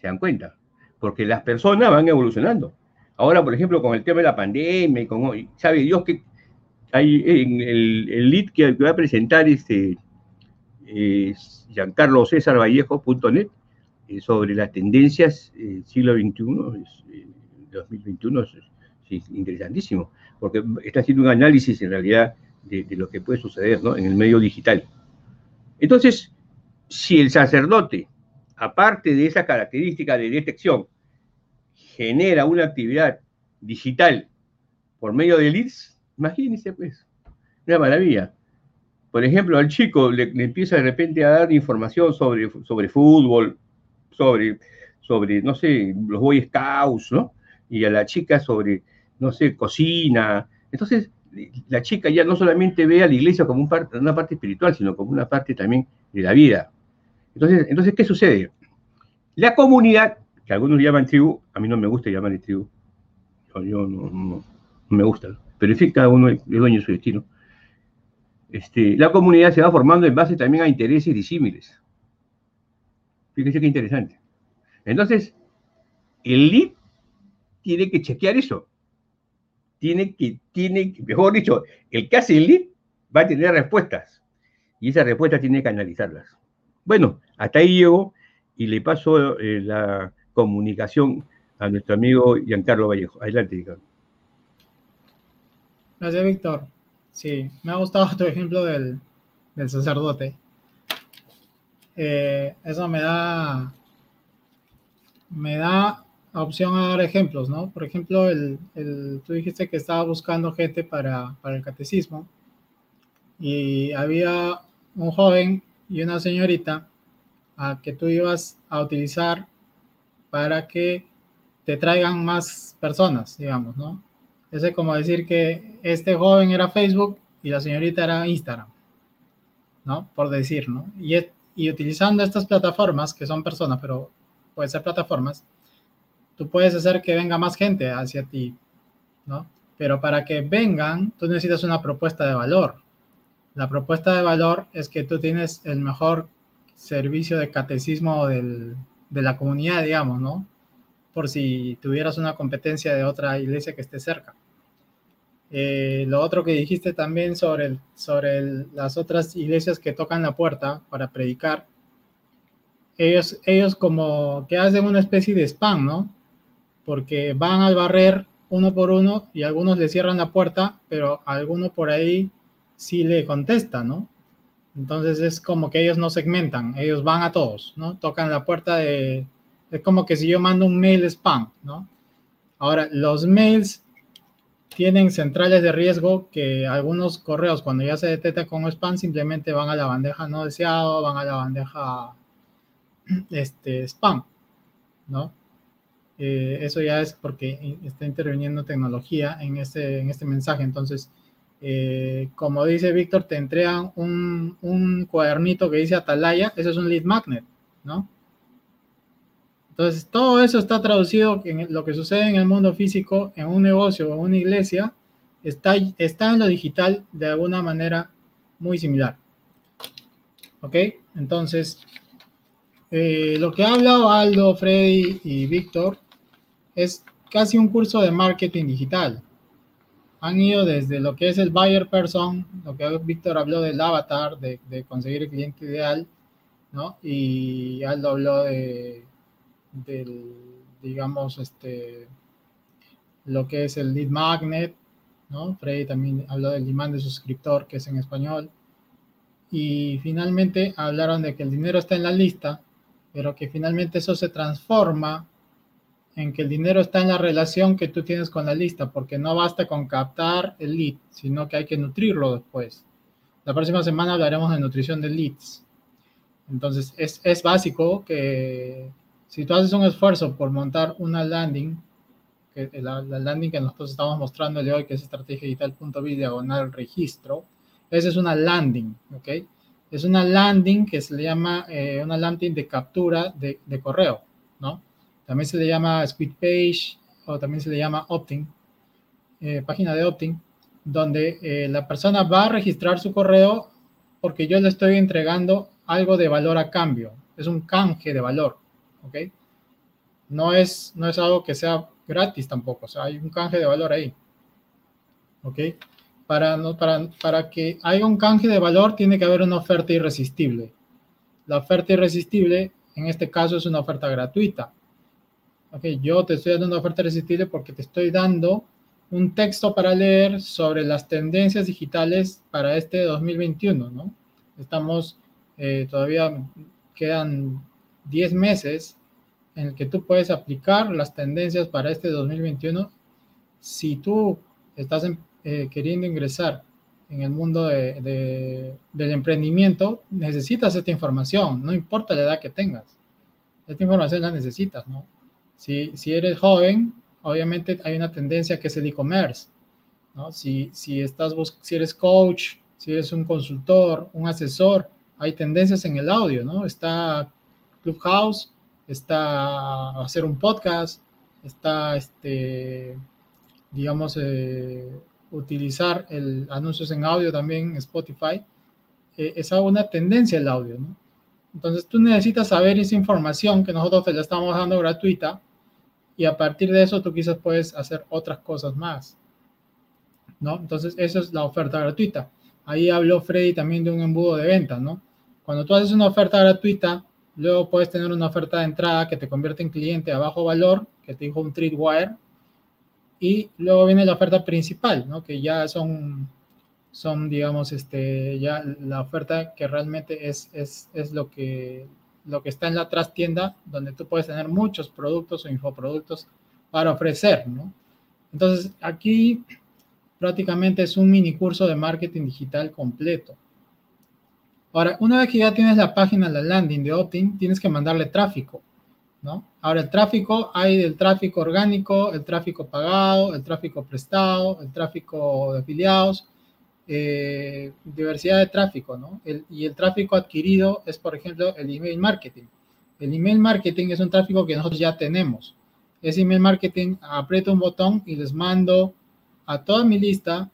¿Se dan cuenta? Porque las personas van evolucionando. Ahora, por ejemplo, con el tema de la pandemia, con, sabe Dios que hay en el, el lead que, va a presentar este eh, Giancarlo César Vallejo.net eh, sobre las tendencias del eh, siglo XXI, 2021, eh, es, interesantísimo, porque está haciendo un análisis en realidad de, de, lo que puede suceder ¿no? en el medio digital. Entonces, si el sacerdote, aparte de esa característica de detección, genera una actividad digital por medio de leads, imagínense pues, una maravilla. Por ejemplo, al chico le, empieza de repente a dar información sobre, sobre fútbol, sobre, sobre, no sé, los Boy Scouts, ¿no? Y a la chica sobre, no sé, cocina. Entonces, la chica ya no solamente ve a la iglesia como una parte espiritual, sino como una parte también de la vida. Entonces, entonces ¿qué sucede? La comunidad que algunos llaman tribu, a mí no me gusta llamar tribu. Yo, no, me gusta. Pero en fin, cada uno es dueño de su destino. Este, la comunidad se va formando en base también a intereses disímiles. Fíjense qué interesante. Entonces, el lead tiene que chequear eso. Tiene que, tiene, mejor dicho, el que hace el lead va a tener respuestas. Y esas respuestas tiene que analizarlas. Bueno, hasta ahí llego y le paso eh, la, comunicación a nuestro amigo Giancarlo Vallejo. Adelante, Ricardo. Gracias, Víctor. Sí, me ha gustado tu ejemplo del, sacerdote. Eh, eso me da me da opción a dar ejemplos, ¿no? Por ejemplo, el, tú dijiste que estaba buscando gente para, para el catecismo y había un joven y una señorita a que tú ibas a utilizar para que te traigan más personas, digamos, ¿no? Es como decir que este joven era Facebook y la señorita era Instagram, ¿no? Por decir, ¿no? Y, y utilizando estas plataformas, que son personas, pero pueden ser plataformas, tú puedes hacer que venga más gente hacia ti, ¿no? Pero para que vengan, tú necesitas una propuesta de valor. La propuesta de valor es que tú tienes el mejor servicio de catecismo del, de la comunidad, digamos, ¿no? Por si tuvieras una competencia de otra iglesia que esté cerca. Eh, lo otro que dijiste también sobre, sobre las otras iglesias que tocan la puerta para predicar, ellos, ellos como que hacen una especie de spam, ¿no? Porque van al barrer uno por uno y algunos le cierran la puerta, pero alguno por ahí sí le contesta, ¿no? Entonces es como que ellos no segmentan, ellos van a todos, ¿no? Tocan la puerta de... Es como que si yo mando un mail spam, ¿no? Ahora, los mails tienen centrales de riesgo que algunos correos cuando ya se detectan como spam simplemente van a la bandeja no deseado, van a la bandeja este, spam, ¿no? Eh, eso ya es porque está interviniendo tecnología en este, en este mensaje. Entonces, eh, como dice Víctor, te entregan un, cuadernito que dice Atalaya, eso es un lead magnet, ¿no? Entonces, todo eso está traducido en lo que sucede en el mundo físico, en un negocio o una iglesia, está, está en lo digital de alguna manera muy similar. ¿Ok? Entonces, eh, lo que ha hablado Aldo, Freddy y Víctor es casi un curso de marketing digital han ido desde lo que es el buyer person, lo que Víctor habló del avatar, de, conseguir el cliente ideal, ¿no? Y Aldo habló de, del, digamos, este, lo que es el lead magnet, ¿no? Freddy también habló del demand de suscriptor, que es en español. Y finalmente hablaron de que el dinero está en la lista, pero que finalmente eso se transforma en que el dinero está en la relación que tú tienes con la lista, porque no basta con captar el lead, sino que hay que nutrirlo después. La próxima semana hablaremos de nutrición de leads. Entonces, es, es básico que si tú haces un esfuerzo por montar una landing, que la, landing que nosotros estamos mostrando hoy, que es estrategiadigital.biz diagonal registro, esa es una landing, ¿ok? Es una landing que se le llama eh, una landing de captura de, de correo, ¿no? También se le llama Squid Page o también se le llama Opting, eh, página de Opting, donde eh, la persona va a registrar su correo porque yo le estoy entregando algo de valor a cambio. Es un canje de valor, ¿ok? No es, no es algo que sea gratis tampoco, o sea, hay un canje de valor ahí, ¿ok? Para, no, para, para que haya un canje de valor tiene que haber una oferta irresistible. La oferta irresistible, en este caso, es una oferta gratuita ok, yo te estoy dando una oferta irresistible porque te estoy dando un texto para leer sobre las tendencias digitales para este 2021, ¿no? Estamos, eh, todavía quedan 10 meses en el que tú puedes aplicar las tendencias para este 2021. Si tú estás eh, queriendo ingresar en el mundo del emprendimiento, necesitas esta información, no importa la edad que tengas. Esta información la necesitas, ¿no? Si, eres joven, obviamente hay una tendencia que es el e-commerce. Si, si eres coach, si eres un consultor, un asesor, hay tendencias en el audio, ¿no? Está Clubhouse, está hacer un podcast, está, este, digamos, eh, utilizar el anuncios en audio también, Spotify. Eh, es una tendencia el audio, ¿no? Entonces tú necesitas saber esa información que nosotros te la estamos dando gratuita y a partir de eso tú quizás puedes hacer otras cosas más. ¿No? Entonces, esa es la oferta gratuita. Ahí habló Freddy también de un embudo de ventas, ¿no? Cuando tú haces una oferta gratuita, luego puedes tener una oferta de entrada que te convierte en cliente a bajo valor, que te dijo un Tripwire, y luego viene la oferta principal, ¿no? Que ya son, son digamos, este, ya la oferta que realmente es, es, es lo que lo que está en la trastienda, donde tú puedes tener muchos productos o infoproductos para ofrecer, ¿no? Entonces, aquí prácticamente es un mini curso de marketing digital completo. Ahora, una vez que ya tienes la página, la landing de Optin, tienes que mandarle tráfico, ¿no? Ahora, el tráfico, hay el tráfico orgánico, el tráfico pagado, el tráfico prestado, el tráfico de afiliados, eh, diversidad de tráfico, ¿no? y el tráfico adquirido es, por ejemplo, el email marketing. El email marketing es un tráfico que nosotros ya tenemos. Ese email marketing, aprieto un botón y les mando a toda mi lista,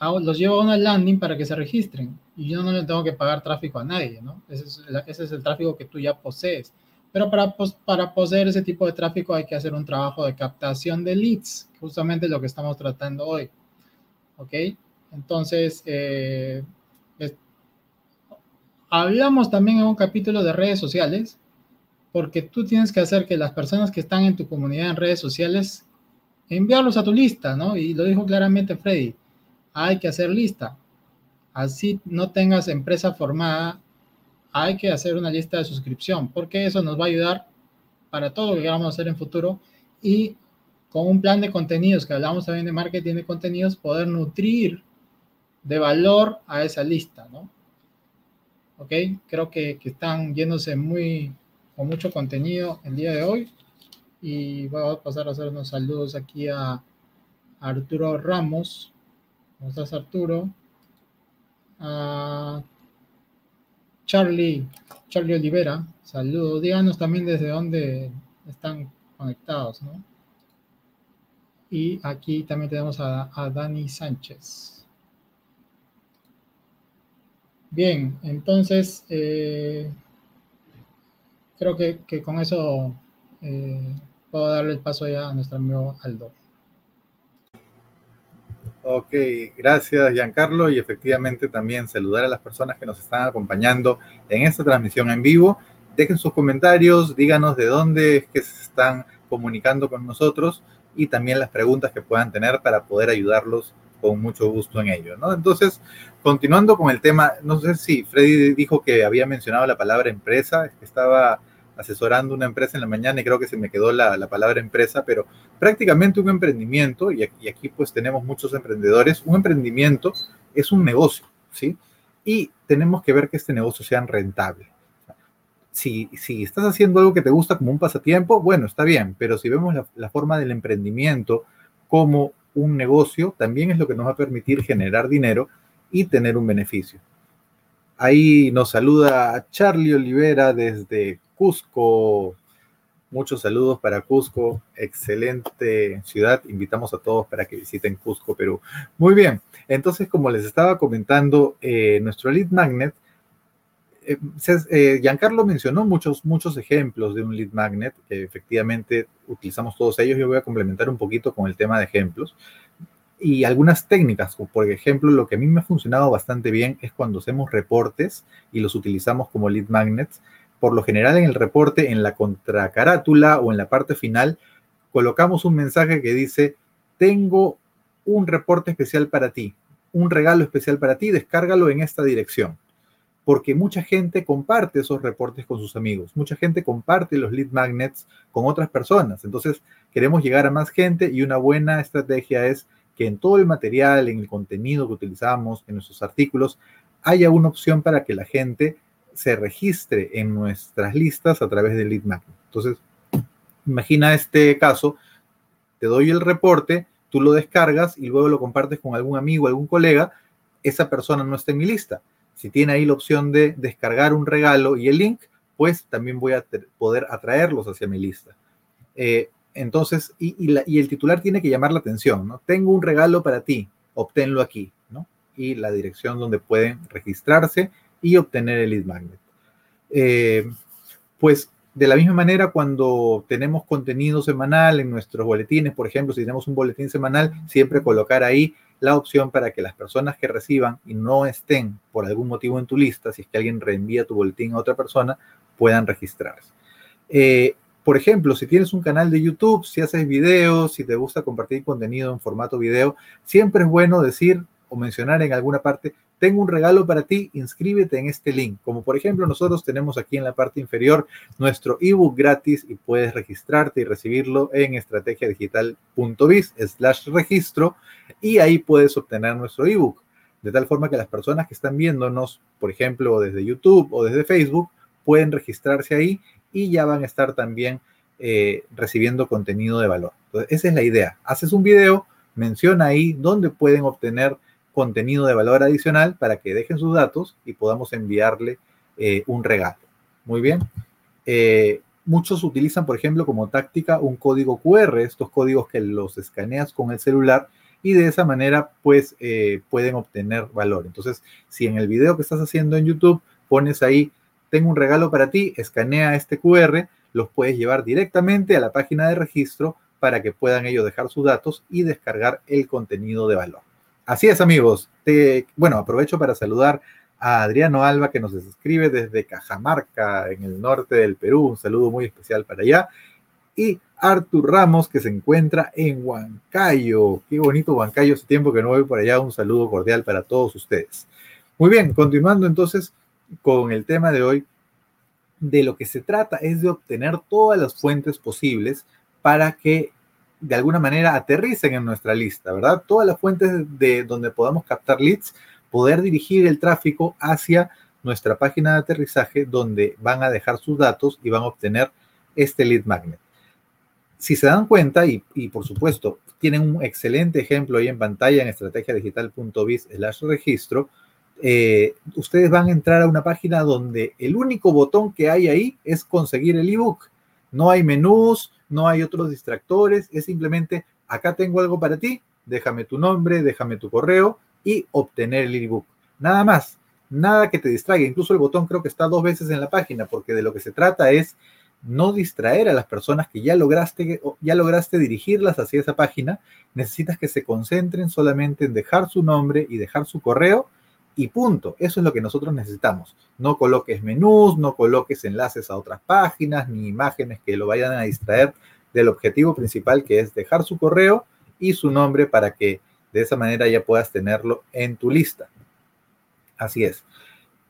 los llevo a una landing para que se registren. Y yo no le tengo que pagar tráfico a nadie, ¿no? Ese es, ese es el tráfico que tú ya posees. Pero para, para poseer ese tipo de tráfico hay que hacer un trabajo de captación de leads, justamente lo que estamos tratando hoy. ¿Ok? Entonces, eh, hablamos también en un capítulo de redes sociales, porque tú tienes que hacer que las personas que están en tu comunidad en redes sociales, enviarlos a tu lista, ¿no? Y lo dijo claramente Freddy, hay que hacer lista. Así no tengas empresa formada, hay que hacer una lista de suscripción, porque eso nos va a ayudar para todo lo que vamos a hacer en futuro y con un plan de contenidos, que hablamos también de marketing de contenidos, poder nutrir de valor a esa lista, ¿no? Ok, creo que, están yéndose muy, con mucho contenido el día de hoy. Y voy a pasar a hacer unos saludos aquí a Arturo Ramos. ¿Cómo estás, Arturo? A Charlie, Charlie Olivera. Saludos. Díganos también desde dónde están conectados, ¿no? Y aquí también tenemos a Dani Sánchez. Bien, entonces eh, creo que, con eso eh, puedo darle el paso ya a nuestro amigo Aldo. Ok, gracias Giancarlo y efectivamente también saludar a las personas que nos están acompañando en esta transmisión en vivo. Dejen sus comentarios, díganos de dónde es que se están comunicando con nosotros y también las preguntas que puedan tener para poder ayudarlos con mucho gusto en ello, ¿no? Entonces, continuando con el tema, no sé si Freddy dijo que había mencionado la palabra empresa, estaba asesorando una empresa en la mañana y creo que se me quedó la, la palabra empresa, pero prácticamente un emprendimiento, y aquí, pues tenemos muchos emprendedores, un emprendimiento es un negocio, ¿sí? Y tenemos que ver que este negocio sea rentable. Si, si, estás haciendo algo que te gusta como un pasatiempo, bueno, está bien, pero si vemos la, forma del emprendimiento como un negocio también es lo que nos va a permitir generar dinero y tener un beneficio. Ahí nos saluda Charlie Olivera desde Cusco. Muchos saludos para Cusco, excelente ciudad. Invitamos a todos para que visiten Cusco, Perú. Muy bien, entonces como les estaba comentando, eh, nuestro lead magnet eh, eh, Giancarlo mencionó muchos, muchos ejemplos de un lead magnet que efectivamente utilizamos todos ellos. Yo voy a complementar un poquito con el tema de ejemplos y algunas técnicas. Por ejemplo, lo que a mí me ha funcionado bastante bien es cuando hacemos reportes y los utilizamos como lead magnets. Por lo general, en el reporte, en la contracarátula o en la parte final, colocamos un mensaje que dice: Tengo un reporte especial para ti, un regalo especial para ti, descárgalo en esta dirección porque mucha gente comparte esos reportes con sus amigos, mucha gente comparte los lead magnets con otras personas. Entonces, queremos llegar a más gente y una buena estrategia es que en todo el material, en el contenido que utilizamos, en nuestros artículos, haya una opción para que la gente se registre en nuestras listas a través del lead magnet. Entonces, imagina este caso, te doy el reporte, tú lo descargas y luego lo compartes con algún amigo, algún colega, esa persona no está en mi lista si tiene ahí la opción de descargar un regalo y el link, pues también voy a poder atraerlos hacia mi lista. Eh, entonces, y, el titular tiene que llamar la atención, ¿no? Tengo un regalo para ti, obténlo aquí, ¿no? Y la dirección donde pueden registrarse y obtener el lead magnet. Eh, pues de la misma manera, cuando tenemos contenido semanal en nuestros boletines, por ejemplo, si tenemos un boletín semanal, siempre colocar ahí la opción para que las personas que reciban y no estén por algún motivo en tu lista, si es que alguien reenvía tu boletín a otra persona, puedan registrarse. Eh, por ejemplo, si tienes un canal de YouTube, si haces videos, si te gusta compartir contenido en formato video, siempre es bueno decir o mencionar en alguna parte, tengo un regalo para ti, inscríbete en este link. Como por ejemplo nosotros tenemos aquí en la parte inferior nuestro ebook gratis y puedes registrarte y recibirlo en estrategiadigital.biz slash registro y ahí puedes obtener nuestro ebook. De tal forma que las personas que están viéndonos, por ejemplo, desde YouTube o desde Facebook, pueden registrarse ahí y ya van a estar también eh, recibiendo contenido de valor. Entonces, esa es la idea. Haces un video, menciona ahí dónde pueden obtener contenido de valor adicional para que dejen sus datos y podamos enviarle eh, un regalo. Muy bien. Eh, muchos utilizan, por ejemplo, como táctica un código QR, estos códigos que los escaneas con el celular y de esa manera pues eh, pueden obtener valor. Entonces, si en el video que estás haciendo en YouTube pones ahí, tengo un regalo para ti, escanea este QR, los puedes llevar directamente a la página de registro para que puedan ellos dejar sus datos y descargar el contenido de valor. Así es, amigos. bueno, aprovecho para saludar a Adriano Alba, que nos escribe desde Cajamarca, en el norte del Perú. Un saludo muy especial para allá. Y Artur Ramos, que se encuentra en Huancayo. Qué bonito Huancayo, hace tiempo que no voy por allá. Un saludo cordial para todos ustedes. Muy bien, continuando entonces con el tema de hoy, de lo que se trata es de obtener todas las fuentes posibles para que de alguna manera aterricen en nuestra lista, ¿verdad? Todas las fuentes de donde podamos captar leads, poder dirigir el tráfico hacia nuestra página de aterrizaje donde van a dejar sus datos y van a obtener este lead magnet. Si se dan cuenta, y, por supuesto, tienen un excelente ejemplo ahí en pantalla en estrategiadigital.biz slash registro, eh, ustedes van a entrar a una página donde el único botón que hay ahí es conseguir el ebook. No hay menús, no hay otros distractores, es simplemente acá tengo algo para ti, déjame tu nombre, déjame tu correo y obtener el ebook. Nada más, nada que te distraiga. Incluso el botón creo que está dos veces en la página porque de lo que se trata es no distraer a las personas que ya lograste, ya lograste dirigirlas hacia esa página. Necesitas que se concentren solamente en dejar su nombre y dejar su correo y punto. Eso es lo que nosotros necesitamos. No coloques menús, no coloques enlaces a otras páginas, ni imágenes que lo vayan a distraer del objetivo principal que es dejar su correo y su nombre para que de esa manera ya puedas tenerlo en tu lista. Así es.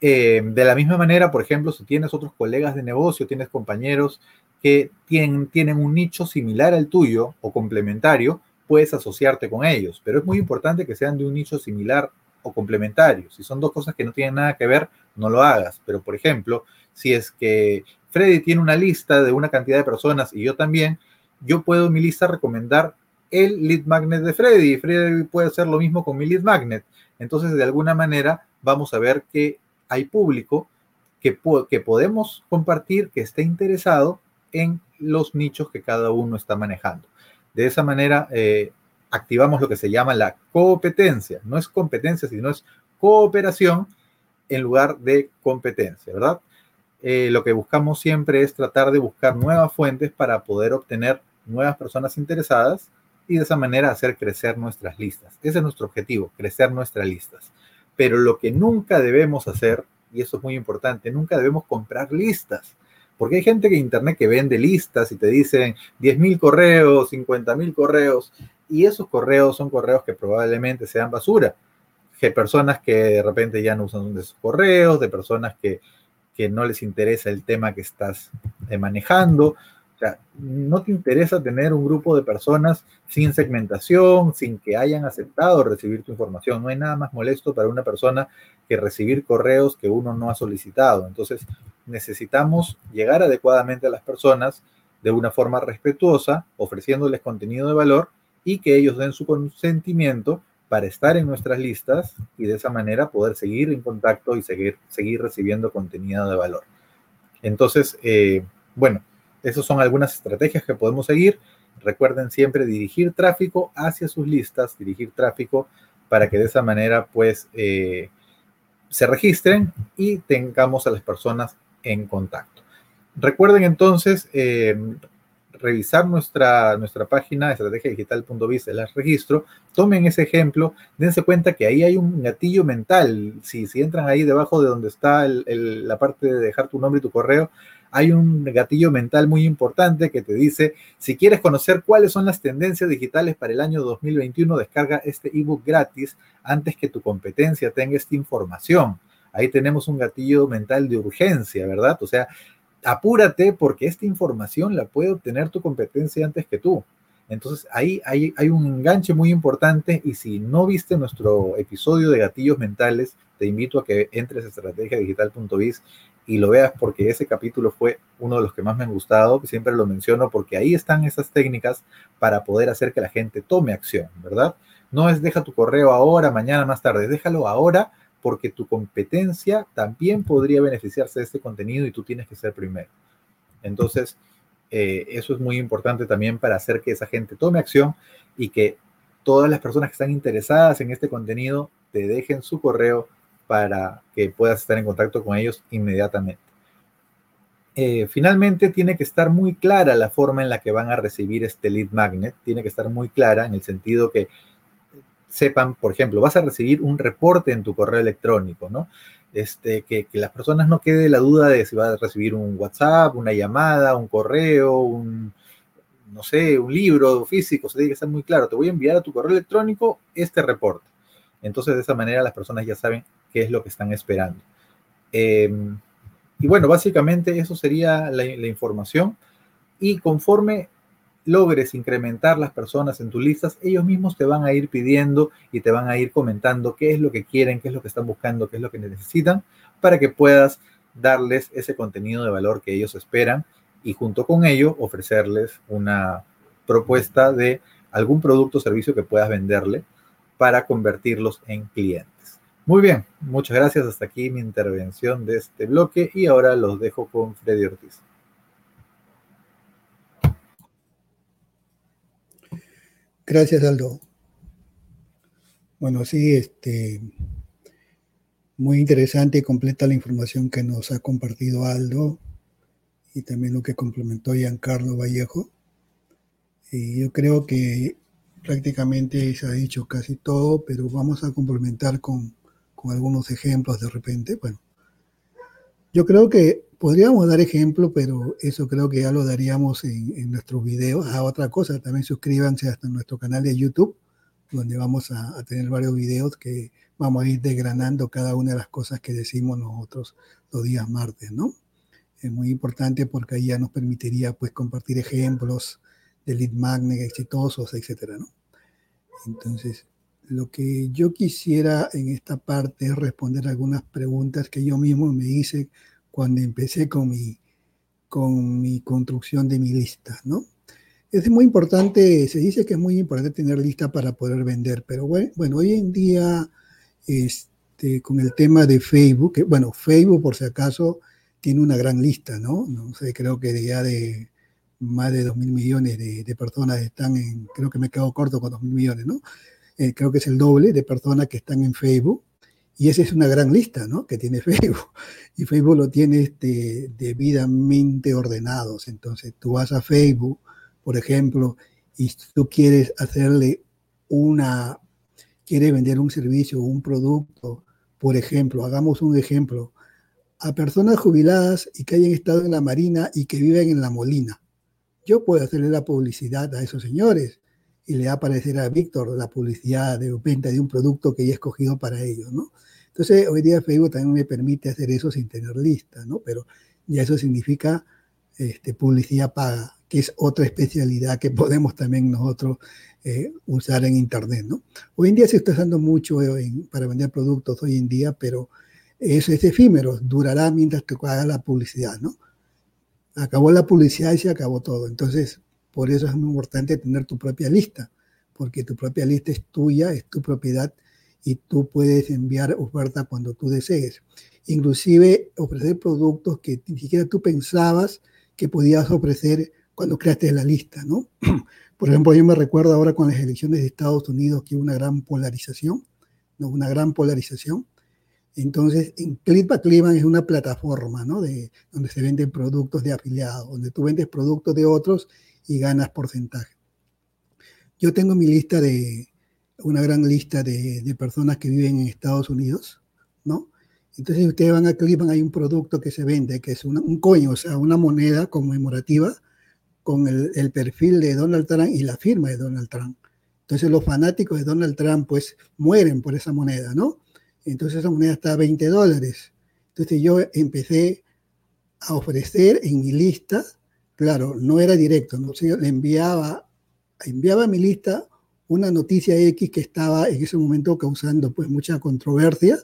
Eh, de la misma manera, por ejemplo, si tienes otros colegas de negocio, tienes compañeros que tienen, tienen un nicho similar al tuyo o complementario, puedes asociarte con ellos, pero es muy importante que sean de un nicho similar o complementarios. Si son dos cosas que no tienen nada que ver, no lo hagas. Pero, por ejemplo, si es que Freddy tiene una lista de una cantidad de personas y yo también, yo puedo en mi lista recomendar el lead magnet de Freddy y Freddy puede hacer lo mismo con mi lead magnet. Entonces, de alguna manera, vamos a ver que hay público que, podemos compartir que esté interesado en los nichos que cada uno está manejando. De esa manera, eh, activamos lo que se llama la competencia. No es competencia, sino es cooperación en lugar de competencia, ¿verdad? Eh, lo que buscamos siempre es tratar de buscar nuevas fuentes para poder obtener nuevas personas interesadas y de esa manera hacer crecer nuestras listas. Ese es nuestro objetivo, crecer nuestras listas. Pero lo que nunca debemos hacer, y eso es muy importante, nunca debemos comprar listas. Porque hay gente que en internet que vende listas y te dicen 10.000 correos, 50.000 correos, y esos correos son correos que probablemente sean basura. Que personas que de repente ya no usan esos correos, de personas que, que no les interesa el tema que estás eh, manejando. O sea, no te interesa tener un grupo de personas sin segmentación, sin que hayan aceptado recibir tu información. No hay nada más molesto para una persona que recibir correos que uno no ha solicitado. Entonces, necesitamos llegar adecuadamente a las personas de una forma respetuosa, ofreciéndoles contenido de valor y que ellos den su consentimiento para estar en nuestras listas y de esa manera poder seguir en contacto y seguir, seguir recibiendo contenido de valor. Entonces, eh, bueno, esas son algunas estrategias que podemos seguir. Recuerden siempre dirigir tráfico hacia sus listas, dirigir tráfico para que de esa manera pues eh, se registren y tengamos a las personas en contacto. Recuerden entonces eh, revisar nuestra, nuestra página estrategiadigital.biz, el registro, tomen ese ejemplo, dense cuenta que ahí hay un gatillo mental. Si, si entran ahí debajo de donde está la parte de dejar tu nombre y tu correo, hay un gatillo mental muy importante que te dice, si quieres conocer cuáles son las tendencias digitales para el año 2021, descarga este ebook gratis antes que tu competencia tenga esta información. Ahí tenemos un gatillo mental de urgencia, ¿verdad? O sea, apúrate porque esta información la puede obtener tu competencia antes que tú. Entonces ahí hay, un enganche muy importante y si no viste nuestro episodio de gatillos mentales, te invito a que entres a estrategiadigital.biz y lo veas porque ese capítulo fue uno de los que más me han gustado, siempre lo menciono porque ahí están esas técnicas para poder hacer que la gente tome acción, ¿verdad? No es deja tu correo ahora, mañana, más tarde, déjalo ahora porque tu competencia también podría beneficiarse de este contenido y tú tienes que ser primero. Entonces, eh, eso es muy importante también para hacer que esa gente tome acción y que todas las personas que están interesadas en este contenido te dejen su correo para que puedas estar en contacto con ellos inmediatamente. Eh, finalmente, tiene que estar muy clara la forma en la que van a recibir este lead magnet. Tiene que estar muy clara en el sentido que sepan, por ejemplo, vas a recibir un reporte en tu correo electrónico, ¿no? Este, que, que las personas no quede la duda de si va a recibir un WhatsApp, una llamada, un correo, un, no sé, un libro físico, se tiene que estar muy claro, te voy a enviar a tu correo electrónico este reporte. Entonces, de esa manera las personas ya saben qué es lo que están esperando. Em, y bueno, básicamente eso sería la, la, información. Y conforme logres incrementar las personas en tus listas, ellos mismos te van a ir pidiendo y te van a ir comentando qué es lo que quieren, qué es lo que están buscando, qué es lo que necesitan, para que puedas darles ese contenido de valor que ellos esperan y junto con ello ofrecerles una propuesta de algún producto o servicio que puedas venderle para convertirlos en clientes. Muy bien, muchas gracias. Hasta aquí mi intervención de este bloque y ahora los dejo con Freddy Ortiz. Gracias, Aldo. Bueno, sí, este, muy interesante y completa la información que nos ha compartido Aldo y también lo que complementó Giancarlo Vallejo. Y yo creo que prácticamente se ha dicho casi todo, pero vamos a complementar con, con algunos ejemplos de repente. Bueno, yo creo que podríamos dar ejemplo, pero eso creo que ya lo daríamos en, en nuestros videos. A ah, otra cosa, también suscríbanse hasta nuestro canal de YouTube, donde vamos a, a, tener varios videos que vamos a ir desgranando cada una de las cosas que decimos nosotros los días martes, ¿no? es muy importante porque ahí ya nos permitiría pues compartir ejemplos de lead magnet exitosos, etcétera, ¿no? Entonces, lo que yo quisiera en esta parte es responder algunas preguntas que yo mismo me hice cuando empecé con mi, con mi construcción de mi lista, ¿no? Es muy importante, se dice que es muy importante tener lista para poder vender, pero bueno, bueno hoy en día, este, con el tema de Facebook, que, bueno, Facebook por si acaso tiene una gran lista, ¿no? No sé, creo que ya de más de 2 mil millones de, de, personas están en, creo que me quedo corto con 2 mil millones, ¿no? Eh, creo que es el doble de personas que están en Facebook. Y esa es una gran lista, ¿no? Que tiene Facebook. Y Facebook lo tiene este, debidamente ordenados. Entonces, tú vas a Facebook, por ejemplo, y tú quieres hacerle una, quieres vender un servicio o un producto, por ejemplo, hagamos un ejemplo, a personas jubiladas y que hayan estado en la Marina y que viven en la Molina. Yo puedo hacerle la publicidad a esos señores y le va a aparecer a Víctor la publicidad de venta de un producto que ya he escogido para ellos, ¿no? Entonces, hoy día Facebook también me permite hacer eso sin tener lista, ¿no? Pero ya eso significa este, publicidad paga, que es otra especialidad que podemos también nosotros eh, usar en Internet, ¿no? Hoy en día se está usando mucho en, para vender productos hoy en día, pero eso es efímero, durará mientras te haga la publicidad, ¿no? Acabó la publicidad y se acabó todo. Entonces, por eso es muy importante tener tu propia lista, porque tu propia lista es tuya, es tu propiedad y tú puedes enviar oferta cuando tú desees. Inclusive ofrecer productos que ni siquiera tú pensabas que podías ofrecer cuando creaste la lista, ¿no? Por ejemplo, yo me recuerdo ahora con las elecciones de Estados Unidos que hubo una gran polarización, ¿no? Una gran polarización entonces, en Clipa Clima es una plataforma, ¿no? De, donde se venden productos de afiliados, donde tú vendes productos de otros y ganas porcentaje. Yo tengo mi lista de, una gran lista de, de personas que viven en Estados Unidos, ¿no? Entonces, ustedes van a Clipa, hay un producto que se vende, que es una, un coño, o sea, una moneda conmemorativa con el, el perfil de Donald Trump y la firma de Donald Trump. Entonces, los fanáticos de Donald Trump, pues, mueren por esa moneda, ¿no? Entonces esa moneda está a 20 dólares. Entonces yo empecé a ofrecer en mi lista, claro, no era directo, ¿no? Le enviaba, enviaba a mi lista una noticia X que estaba en ese momento causando pues mucha controversia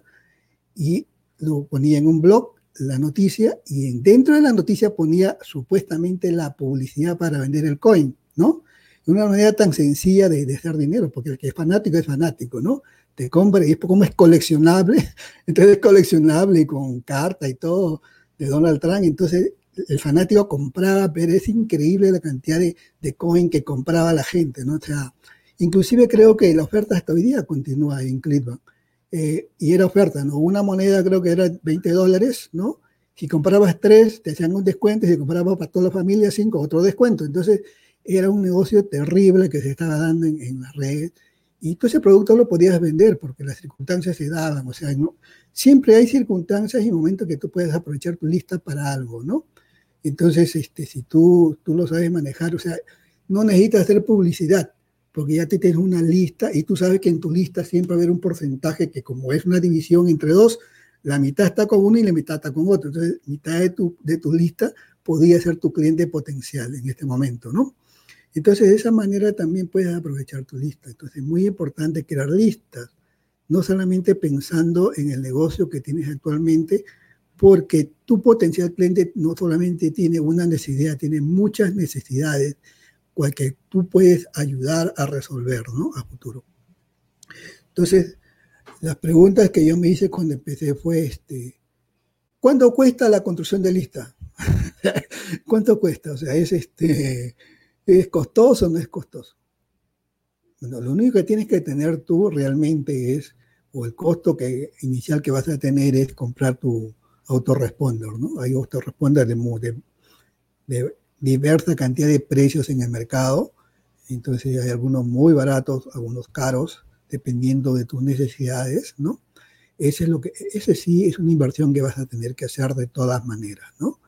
y lo ponía en un blog la noticia y dentro de la noticia ponía supuestamente la publicidad para vender el coin, ¿no? Una manera tan sencilla de, de hacer dinero, porque el que es fanático es fanático, ¿no? te compra y es como es coleccionable, entonces es coleccionable con carta y todo de Donald Trump, entonces el fanático compraba, pero es increíble la cantidad de, de coin que compraba la gente, ¿no? O sea, inclusive creo que la oferta hasta hoy día continúa en Cleveland. Eh, y era oferta, ¿no? Una moneda creo que era 20 dólares, ¿no? Si comprabas tres, te hacían un descuento, si comprabas para toda la familia cinco, otro descuento. Entonces, era un negocio terrible que se estaba dando en, en las redes y tú ese producto lo podías vender porque las circunstancias se daban, o sea, no, siempre hay circunstancias y momentos que tú puedes aprovechar tu lista para algo, ¿no? Entonces, este, si tú, tú lo sabes manejar, o sea, no necesitas hacer publicidad, porque ya te tienes una lista y tú sabes que en tu lista siempre va a haber un porcentaje que como es una división entre dos, la mitad está con uno y la mitad está con otro. Entonces, mitad de tu, de tu lista podría ser tu cliente potencial en este momento, ¿no? Entonces, de esa manera también puedes aprovechar tu lista. Entonces, es muy importante crear listas, no solamente pensando en el negocio que tienes actualmente, porque tu potencial cliente no solamente tiene una necesidad, tiene muchas necesidades que tú puedes ayudar a resolver, ¿no? A futuro. Entonces, las preguntas que yo me hice cuando empecé fue, este, ¿cuánto cuesta la construcción de lista? ¿Cuánto cuesta? O sea, ¿es, este, ¿es costoso o no es costoso? Bueno, lo único que tienes que tener tú realmente es, o el costo que, inicial que vas a tener es comprar tu autoresponder, ¿no? Hay autoresponder de, de, de diversa cantidad de precios en el mercado. Entonces hay algunos muy baratos, algunos caros, dependiendo de tus necesidades, ¿no? Ese, es lo que, ese sí es una inversión que vas a tener que hacer de todas maneras, ¿no?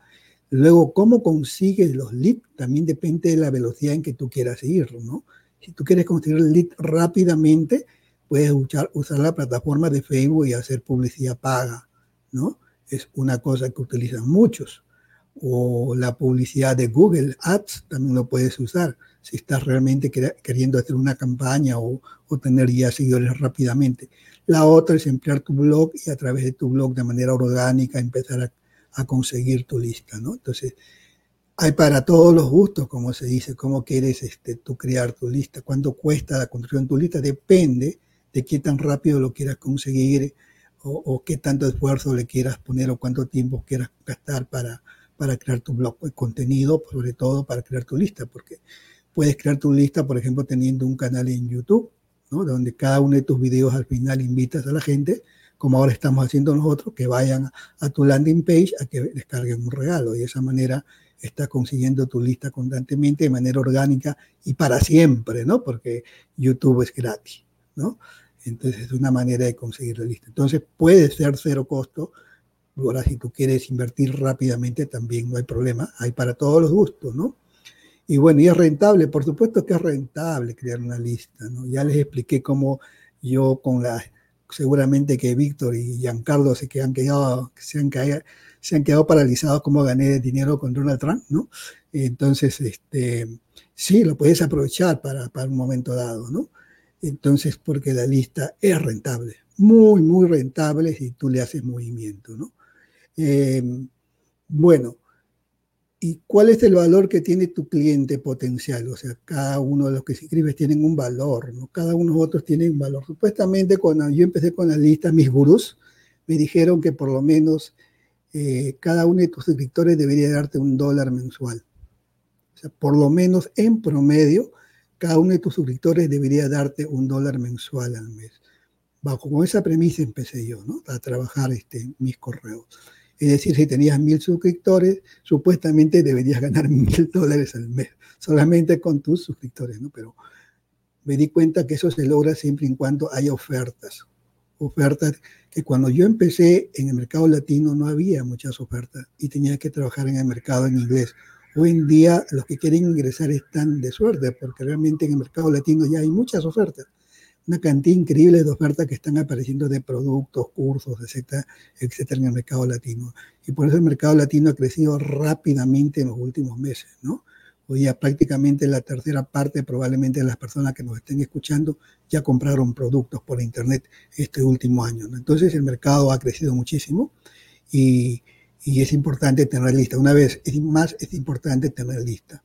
Luego, cómo consigues los leads también depende de la velocidad en que tú quieras ir, ¿no? Si tú quieres conseguir lead rápidamente, puedes usar, usar la plataforma de Facebook y hacer publicidad paga, ¿no? Es una cosa que utilizan muchos o la publicidad de Google Ads también lo puedes usar si estás realmente queriendo hacer una campaña o, tener ya seguidores rápidamente. La otra es emplear tu blog y a través de tu blog de manera orgánica empezar a, conseguir tu lista, ¿no? Entonces, hay para todos los gustos, como se dice, cómo quieres este, tú crear tu lista, cuánto cuesta la construcción de tu lista, depende de qué tan rápido lo quieras conseguir o, o qué tanto esfuerzo le quieras poner o cuánto tiempo quieras gastar para, para crear tu blog de contenido, sobre todo para crear tu lista, porque puedes crear tu lista, por ejemplo, teniendo un canal en YouTube, ¿no? donde cada uno de tus videos al final invitas a la gente, como ahora estamos haciendo nosotros, que vayan a tu landing page a que descarguen un regalo. Y de esa manera estás consiguiendo tu lista constantemente, de manera orgánica y para siempre, ¿no? Porque YouTube es gratis, ¿no? Entonces es una manera de conseguir la lista. Entonces puede ser cero costo, Ahora, si tú quieres invertir rápidamente, también no hay problema. Hay para todos los gustos, ¿no? Y bueno, y es rentable, por supuesto que es rentable crear una lista, ¿no? Ya les expliqué cómo yo con la, seguramente que Víctor y Giancarlo se, que quedado, se, han quedado, se han quedado paralizados cómo gané dinero con Donald Trump, ¿no? Entonces, este, sí, lo puedes aprovechar para, para un momento dado, ¿no? Entonces, porque la lista es rentable, muy, muy rentable si tú le haces movimiento, ¿no? Em, bueno, ¿y cuál es el valor que tiene tu cliente potencial? O sea, cada uno de los que se inscribes tienen un valor, ¿no? Cada uno de otros tiene un valor. Supuestamente cuando yo empecé con la lista, mis gurús me dijeron que por lo menos eh, cada uno de tus suscriptores debería darte un dólar mensual. O sea, por lo menos en promedio, cada uno de tus suscriptores debería darte un dólar mensual al mes. Bajo esa premisa empecé yo, ¿no? A trabajar este, mis correos. Es decir, si tenías mil suscriptores, supuestamente deberías ganar mil dólares al mes, solamente con tus suscriptores, ¿no? Pero me di cuenta que eso se logra siempre y cuando haya ofertas. Ofertas que cuando yo empecé en el mercado latino no había muchas ofertas y tenía que trabajar en el mercado en inglés. Hoy en día los que quieren ingresar están de suerte porque realmente en el mercado latino ya hay muchas ofertas una cantidad increíble de ofertas que están apareciendo de productos, cursos, etcétera, etcétera, en el mercado latino. Y por eso el mercado latino ha crecido rápidamente en los últimos meses, ¿no? Hoy ya prácticamente la tercera parte probablemente de las personas que nos estén escuchando ya compraron productos por internet este último año. ¿no? Entonces el mercado ha crecido muchísimo y, y es importante tener lista. Una vez es más, es importante tener lista.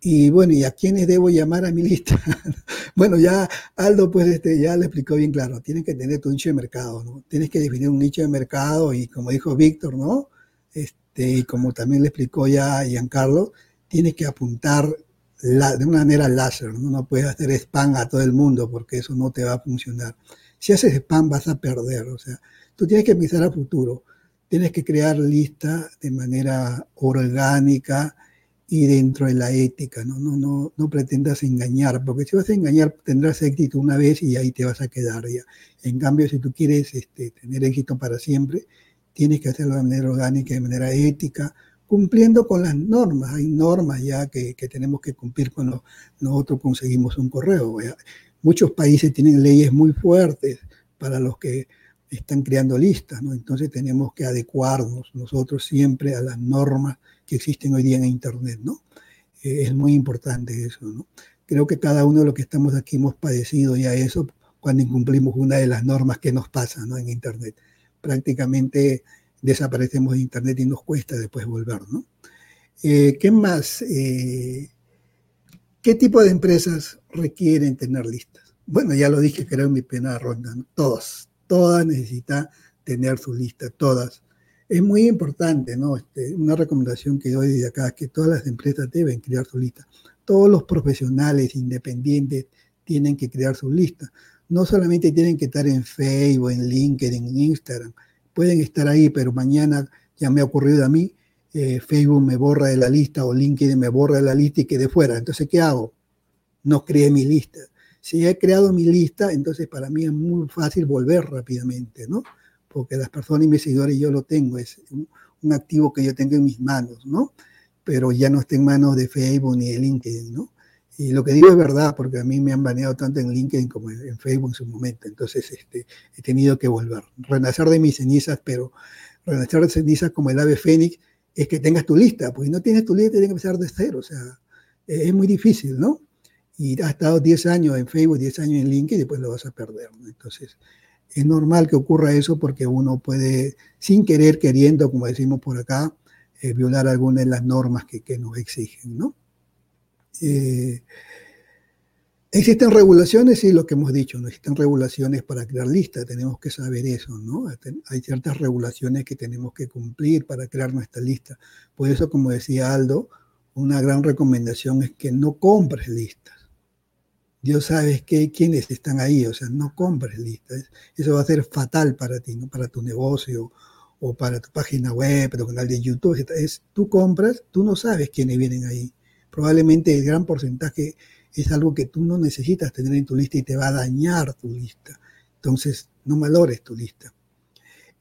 Y bueno, ¿y a quiénes debo llamar a mi lista? bueno, ya Aldo pues este, ya le explicó bien claro, tienes que tener tu nicho de mercado, ¿no? Tienes que definir un nicho de mercado y como dijo Víctor, ¿no? Este, y como también le explicó ya Giancarlo, tienes que apuntar la, de una manera láser, ¿no? No puedes hacer spam a todo el mundo porque eso no te va a funcionar. Si haces spam vas a perder, o sea, tú tienes que pensar a futuro, tienes que crear listas de manera orgánica, y dentro de la ética, ¿no? No, no, no pretendas engañar, porque si vas a engañar tendrás éxito una vez y ahí te vas a quedar ya. En cambio, si tú quieres este, tener éxito para siempre, tienes que hacerlo de manera orgánica, de manera ética, cumpliendo con las normas. Hay normas ya que tenemos que cumplir cuando nosotros conseguimos un correo. Muchos países tienen leyes muy fuertes para los que están creando listas, ¿no? Entonces tenemos que adecuarnos nosotros siempre a las normas que existen hoy día en Internet, ¿no? Eh, es muy importante eso, ¿no? Creo que cada uno de los que estamos aquí hemos padecido ya eso cuando incumplimos una de las normas que nos pasa, ¿no? En Internet. Prácticamente desaparecemos de Internet y nos cuesta después volver, ¿no? Eh, ¿Qué más? Eh, ¿Qué tipo de empresas requieren tener listas? Bueno, ya lo dije, creo en mi primera ronda, ¿no? Todos, todas necesitan tener su lista, todas es muy importante, ¿no? Este, una recomendación que doy desde acá es que todas las empresas deben crear su lista. Todos los profesionales independientes tienen que crear su lista. No solamente tienen que estar en Facebook, en LinkedIn, en Instagram. Pueden estar ahí, pero mañana ya me ha ocurrido a mí, eh, Facebook me borra de la lista o LinkedIn me borra de la lista y quede fuera. Entonces, ¿qué hago? No creé mi lista. Si he creado mi lista, entonces para mí es muy fácil volver rápidamente, ¿no? porque las personas y mis seguidores yo lo tengo, es un, activo que yo tengo en mis manos, ¿no? Pero ya no está en manos de Facebook ni de LinkedIn, ¿no? Y lo que digo es verdad, porque a mí me han baneado tanto en LinkedIn como en Facebook en su momento, entonces este, he tenido que volver, renacer de mis cenizas, pero renacer de cenizas como el ave fénix es que tengas tu lista, porque no tienes tu lista tienes que empezar de cero, o sea, es muy difícil, ¿no? Y has estado 10 años en Facebook, 10 años en LinkedIn y después lo vas a perder. Entonces, es normal que ocurra eso porque uno puede, sin querer, queriendo, como decimos por acá, eh, violar algunas de las normas que, nos exigen, ¿no? Eh, existen regulaciones, sí, lo que hemos dicho, no existen regulaciones para crear listas, tenemos que saber eso, ¿no? Hay ciertas regulaciones que tenemos que cumplir para crear nuestra lista. Por eso, como decía Aldo, una gran recomendación es que no compres listas. Dios sabe que, quiénes están ahí, o sea, no compres listas. Eso va a ser fatal para ti, ¿no? para tu negocio o para tu página web, tu canal de YouTube. Es, tú compras, tú no sabes quiénes vienen ahí. Probablemente el gran porcentaje es algo que tú no necesitas tener en tu lista y te va a dañar tu lista. Entonces, no valores tu lista.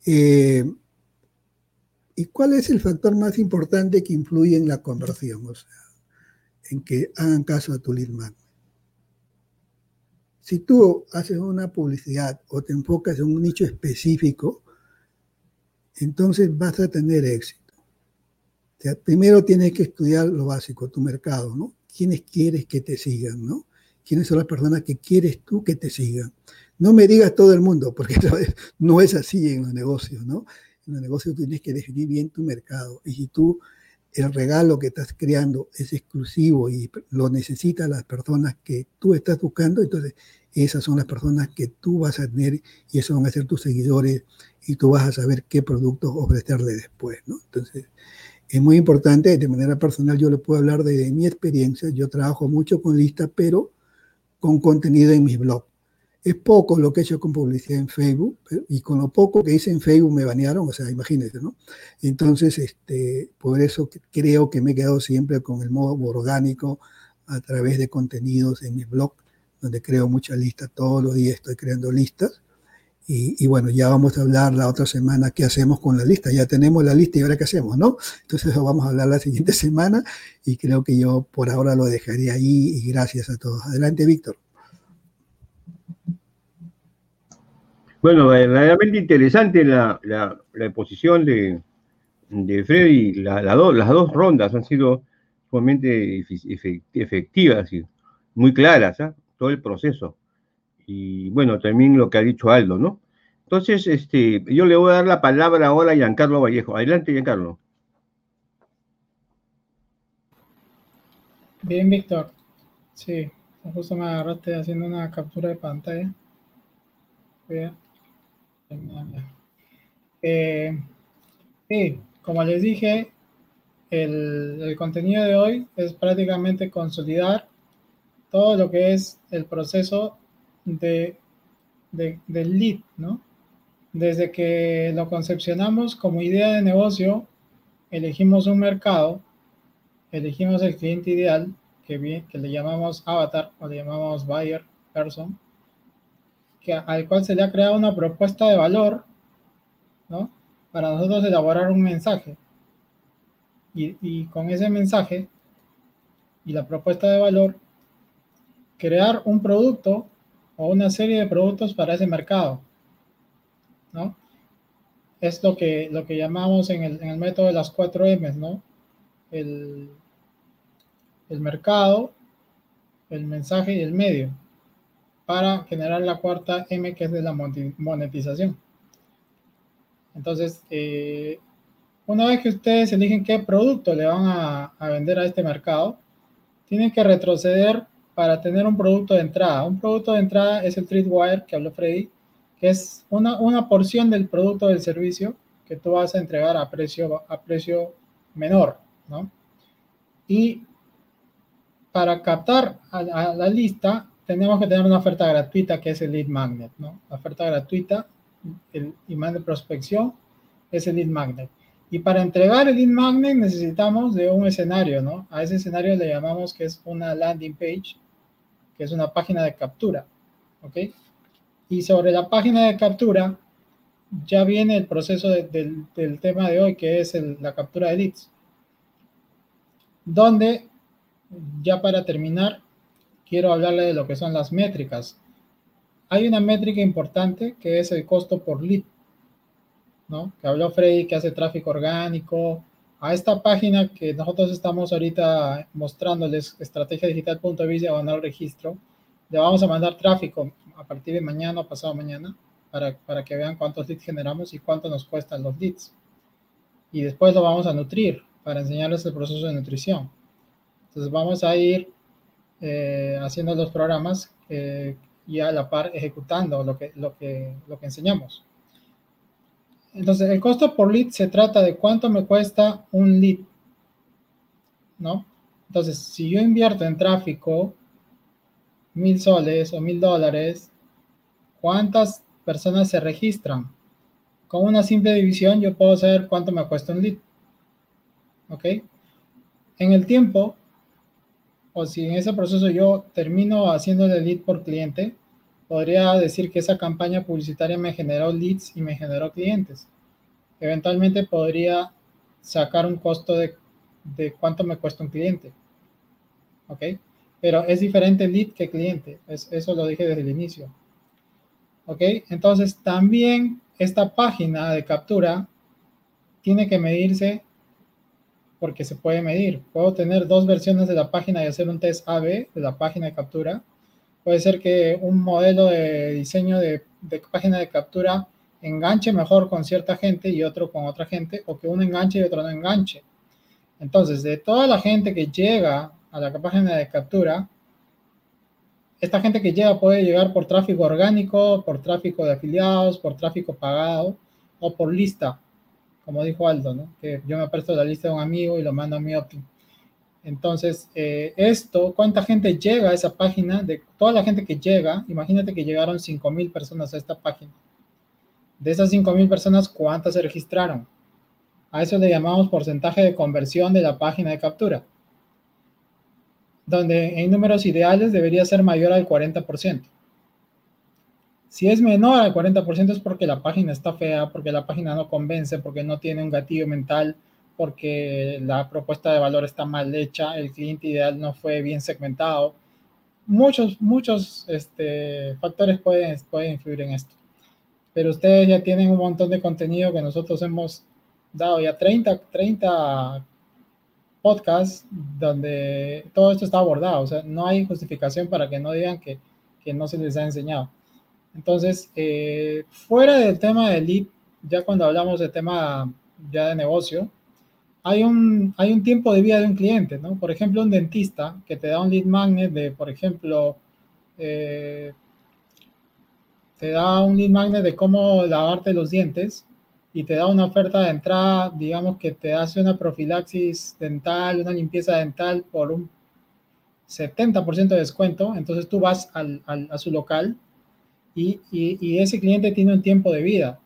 Eh, ¿Y cuál es el factor más importante que influye en la conversión? O sea, en que hagan caso a tu lead magnet. Si tú haces una publicidad o te enfocas en un nicho específico, entonces vas a tener éxito. primero tienes que estudiar lo básico, tu mercado, ¿no? ¿Quiénes quieres que te sigan, ¿no? ¿Quiénes son las personas que quieres tú que te sigan? No me digas todo el mundo, porque no es así en los negocios, ¿no? En los negocios tienes que definir bien tu mercado. Y si tú el regalo que estás creando es exclusivo y lo necesitan las personas que tú estás buscando, entonces esas son las personas que tú vas a tener y esos van a ser tus seguidores y tú vas a saber qué productos ofrecerle después. Entonces, es muy importante, de manera personal yo le puedo hablar de, mi experiencia, yo trabajo mucho con listas, pero con contenido en mis blogs. Es poco lo que he hecho con publicidad en Facebook y con lo poco que hice en Facebook me banearon, o sea, imagínense, ¿no? Entonces, este, por eso creo que me he quedado siempre con el modo orgánico a través de contenidos en mis blogs, donde creo muchas listas, todos los días estoy creando listas. Y, bueno, ya vamos a hablar la otra semana qué hacemos con la lista. Ya tenemos la lista y ahora qué hacemos, ¿no? Entonces eso vamos a hablar la siguiente semana y creo que yo por ahora lo dejaré ahí y gracias a todos. Adelante, Víctor. Bueno, realmente interesante la, la, exposición de, de Freddy. La, las dos rondas han sido sumamente efectivas y muy claras, ¿ah? todo el proceso. Y bueno, también lo que ha dicho Aldo, ¿no? Entonces, este, yo le voy a dar la palabra ahora a Giancarlo Vallejo. Adelante, Giancarlo. Bien, Víctor. Sí, justo me agarraste haciendo una captura de pantalla. Bien. Eh, sí, como les dije, el, contenido de hoy es prácticamente consolidar todo lo que es el proceso de, de, del lead, ¿no? Desde que lo concepcionamos como idea de negocio, elegimos un mercado, elegimos el cliente ideal, que le llamamos avatar o le llamamos buyer person, al cual se le ha creado una propuesta de valor, ¿no? Para nosotros elaborar un mensaje. Y, con ese mensaje y la propuesta de valor, crear un producto o una serie de productos para ese mercado. ¿no? Es lo que, lo que llamamos en el, método de las cuatro M, ¿no? El, el mercado, el mensaje y el medio, para generar la cuarta M que es de la monetización. Entonces, eh, una vez que ustedes eligen qué producto le van a, vender a este mercado, tienen que retroceder para tener un producto de entrada. Un producto de entrada es el Treatwire que habló Freddy, que es una, una porción del producto del servicio que tú vas a entregar a precio, a precio menor, ¿no? Y para captar a, la lista, tenemos que tener una oferta gratuita que es el lead magnet, ¿no? La oferta gratuita, el imán de prospección, es el lead magnet. Y para entregar el lead magnet necesitamos de un escenario, ¿no? A ese escenario le llamamos que es una landing page que es una página de captura. ¿Ok? Y sobre la página de captura ya viene el proceso del tema de hoy, que es la captura de leads. Donde, ya para terminar, quiero hablarle de lo que son las métricas. Hay una métrica importante que es el costo por lead, ¿no? Que habló Freddy que hace tráfico orgánico, a esta página que nosotros estamos ahorita mostrándoles, estrategiadigital.biz el registro, le vamos a mandar tráfico a partir de mañana o pasado mañana para, para que vean cuántos leads generamos y cuánto nos cuestan los leads. Y después lo vamos a nutrir para enseñarles el proceso de nutrición. Entonces vamos a ir eh, haciendo los programas y a la par ejecutando lo que, lo que, lo que enseñamos. Entonces, el costo por lead se trata de cuánto me cuesta un lead, ¿no? Entonces, si yo invierto en tráfico mil soles o mil dólares, ¿cuántas personas se registran? Con una simple división yo puedo saber cuánto me cuesta un lead. ¿Ok? En el tiempo, o si en ese proceso yo termino haciendo el lead por cliente, podría decir que esa campaña publicitaria me generó leads y me generó clientes. Eventualmente podría sacar un costo de, de cuánto me cuesta un cliente. ¿Ok? Pero es diferente lead que cliente. Es, eso lo dije desde el inicio. ¿Ok? Entonces también esta página de captura tiene que medirse porque se puede medir. Puedo tener dos versiones de la página y hacer un test AB de la página de captura Puede ser que un modelo de diseño de, página de captura enganche mejor con cierta gente y otro con otra gente, o que uno enganche y otro no enganche. Entonces, de toda la gente que llega a la página de captura, esta gente que llega puede llegar por tráfico orgánico, por tráfico de afiliados, por tráfico pagado o por lista, como dijo Aldo, que yo me presto la lista de un amigo y lo mando a mi Optim. Entonces, eh, esto, ¿cuánta gente llega a esa página? De toda la gente que llega, imagínate que llegaron 5.000 personas a esta página. De esas 5.000 personas, ¿cuántas se registraron? A eso le llamamos porcentaje de conversión de la página de captura, donde en números ideales debería ser mayor al 40%. Si es menor al 40% es porque la página está fea, porque la página no convence, porque no tiene un gatillo mental, porque la propuesta de valor está mal hecha, el cliente ideal no fue bien segmentado. Muchos, muchos este, factores pueden, pueden influir en esto. Pero ustedes ya tienen un montón de contenido que nosotros hemos dado ya 30, 30 podcasts donde todo esto está abordado. O sea, no hay justificación para que no digan que, que no se les ha enseñado. Entonces, eh, fuera del tema del lead, ya cuando hablamos de tema ya de negocio, hay un, hay un tiempo de vida de un cliente, ¿no? Por ejemplo, un dentista que te da un lead magnet de, por ejemplo, eh, te da un lead magnet de cómo lavarte los dientes y te da una oferta de entrada, digamos que te hace una profilaxis dental, una limpieza dental por un 70% de descuento, entonces tú vas al, al, a su local y, ese cliente tiene un tiempo de vida,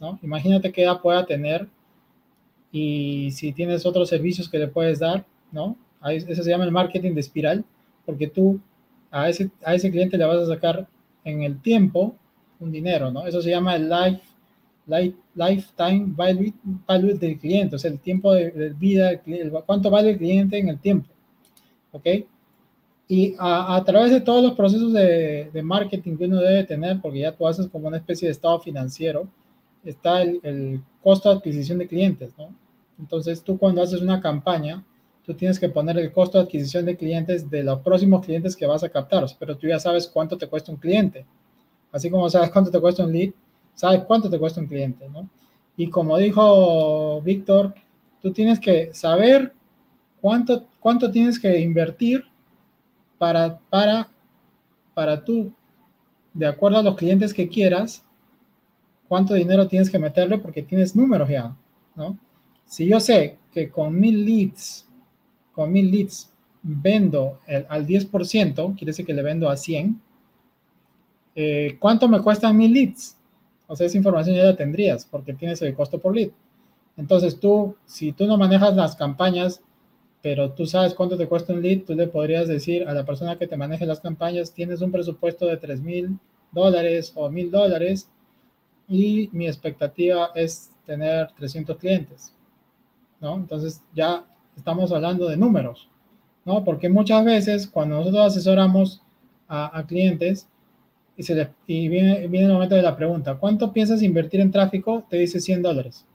¿no? Imagínate qué edad pueda tener y si tienes otros servicios que le puedes dar, ¿no? Eso se llama el marketing de espiral, porque tú a ese, a ese cliente le vas a sacar en el tiempo un dinero, ¿no? Eso se llama el life, life lifetime value, value, del cliente, o sea, el tiempo de, vida, el, cuánto vale el cliente en el tiempo, ¿ok? Y a, a través de todos los procesos de, de, marketing que uno debe tener, porque ya tú haces como una especie de estado financiero, está el, el costo de adquisición de clientes, ¿no? Entonces tú cuando haces una campaña, tú tienes que poner el costo de adquisición de clientes de los próximos clientes que vas a captar, pero tú ya sabes cuánto te cuesta un cliente. Así como sabes cuánto te cuesta un lead, sabes cuánto te cuesta un cliente, ¿no? Y como dijo Víctor, tú tienes que saber cuánto, cuánto tienes que invertir para, para, para tú, de acuerdo a los clientes que quieras, cuánto dinero tienes que meterle porque tienes números ya, ¿no? Si yo sé que con mil leads con mil leads vendo al 10%, quiere decir que le vendo a 100, eh, ¿cuánto me cuestan mil leads? O sea, esa información ya la tendrías porque tienes el costo por lead. Entonces tú, si tú no manejas las campañas, pero tú sabes cuánto te cuesta un lead, tú le podrías decir a la persona que te maneje las campañas, tienes un presupuesto de 3 mil dólares o mil dólares y mi expectativa es tener 300 clientes. ¿no? Entonces ya estamos hablando de números, ¿no? Porque muchas veces cuando nosotros asesoramos a, clientes y, viene el momento de la pregunta, ¿cuánto piensas invertir en tráfico? Te dice 100 dólares.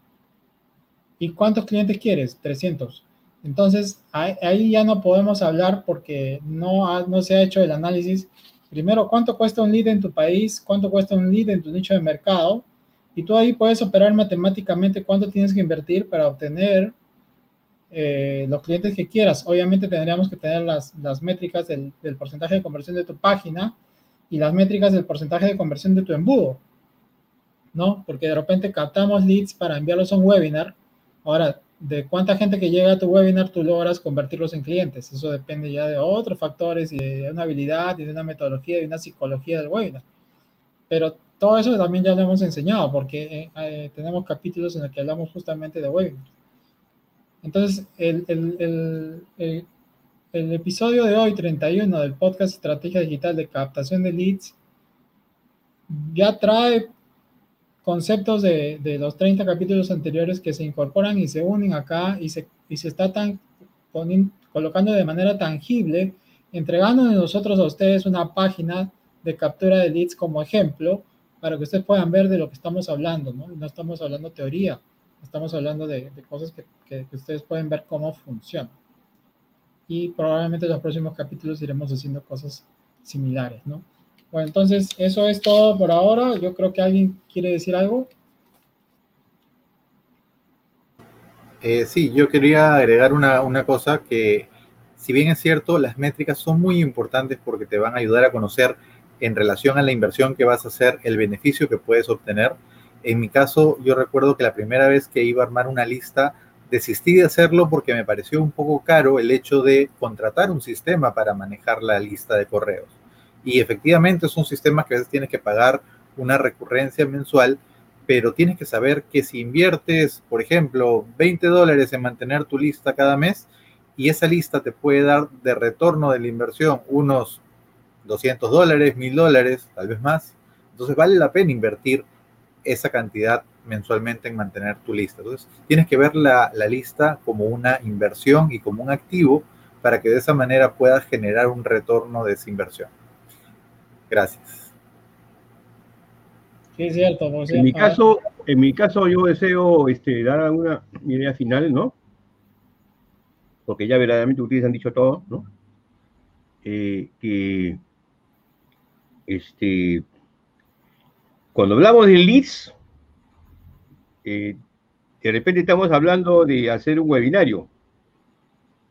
¿Y cuántos clientes quieres? 300. Entonces, ahí, ya no podemos hablar porque no, no se ha hecho el análisis. Primero, ¿cuánto cuesta un lead en tu país? ¿Cuánto cuesta un lead en tu nicho de mercado? Y tú ahí puedes operar matemáticamente cuánto tienes que invertir para obtener eh, los clientes que quieras. Obviamente tendríamos que tener las, las métricas del, del, porcentaje de conversión de tu página y las métricas del porcentaje de conversión de tu embudo, ¿no? Porque de repente captamos leads para enviarlos a un webinar. Ahora, de cuánta gente que llega a tu webinar tú logras convertirlos en clientes. Eso depende ya de otros factores y de una habilidad y de una metodología y de una psicología del webinar. Pero todo eso también ya lo hemos enseñado porque eh, eh, tenemos capítulos en los que hablamos justamente de webinars. Entonces, el, el, el, el, episodio de hoy, 31 del podcast Estrategia Digital de Captación de Leads, ya trae conceptos de, de, los 30 capítulos anteriores que se incorporan y se unen acá y se, y se está tan colocando de manera tangible, entregando nosotros a ustedes una página de captura de leads como ejemplo para que ustedes puedan ver de lo que estamos hablando, ¿no? No estamos hablando teoría, Estamos hablando de, cosas que, que, ustedes pueden ver cómo funcionan. Y probablemente en los próximos capítulos iremos haciendo cosas similares, ¿no? Bueno, entonces eso es todo por ahora. Yo creo que alguien quiere decir algo. Eh, sí, yo quería agregar una, una cosa que, si bien es cierto, las métricas son muy importantes porque te van a ayudar a conocer en relación a la inversión que vas a hacer, el beneficio que puedes obtener en mi caso, yo recuerdo que la primera vez que iba a armar una lista, desistí de hacerlo porque me pareció un poco caro el hecho de contratar un sistema para manejar la lista de correos. Y efectivamente es un sistema que a veces tienes que pagar una recurrencia mensual, pero tienes que saber que si inviertes, por ejemplo, 20 dólares en mantener tu lista cada mes, y esa lista te puede dar de retorno de la inversión unos 200 dólares, 1000 dólares, tal vez más, entonces vale la pena invertir esa cantidad mensualmente en mantener tu lista. Entonces, tienes que ver la, la, lista como una inversión y como un activo para que de esa manera puedas generar un retorno de esa inversión. Gracias. Sí, es cierto. En mi caso, en mi caso yo deseo este, dar alguna idea final, ¿no? Porque ya verdaderamente ustedes han dicho todo, ¿no? Eh, que este, cuando hablamos de leads, eh, de repente estamos hablando de hacer un webinario.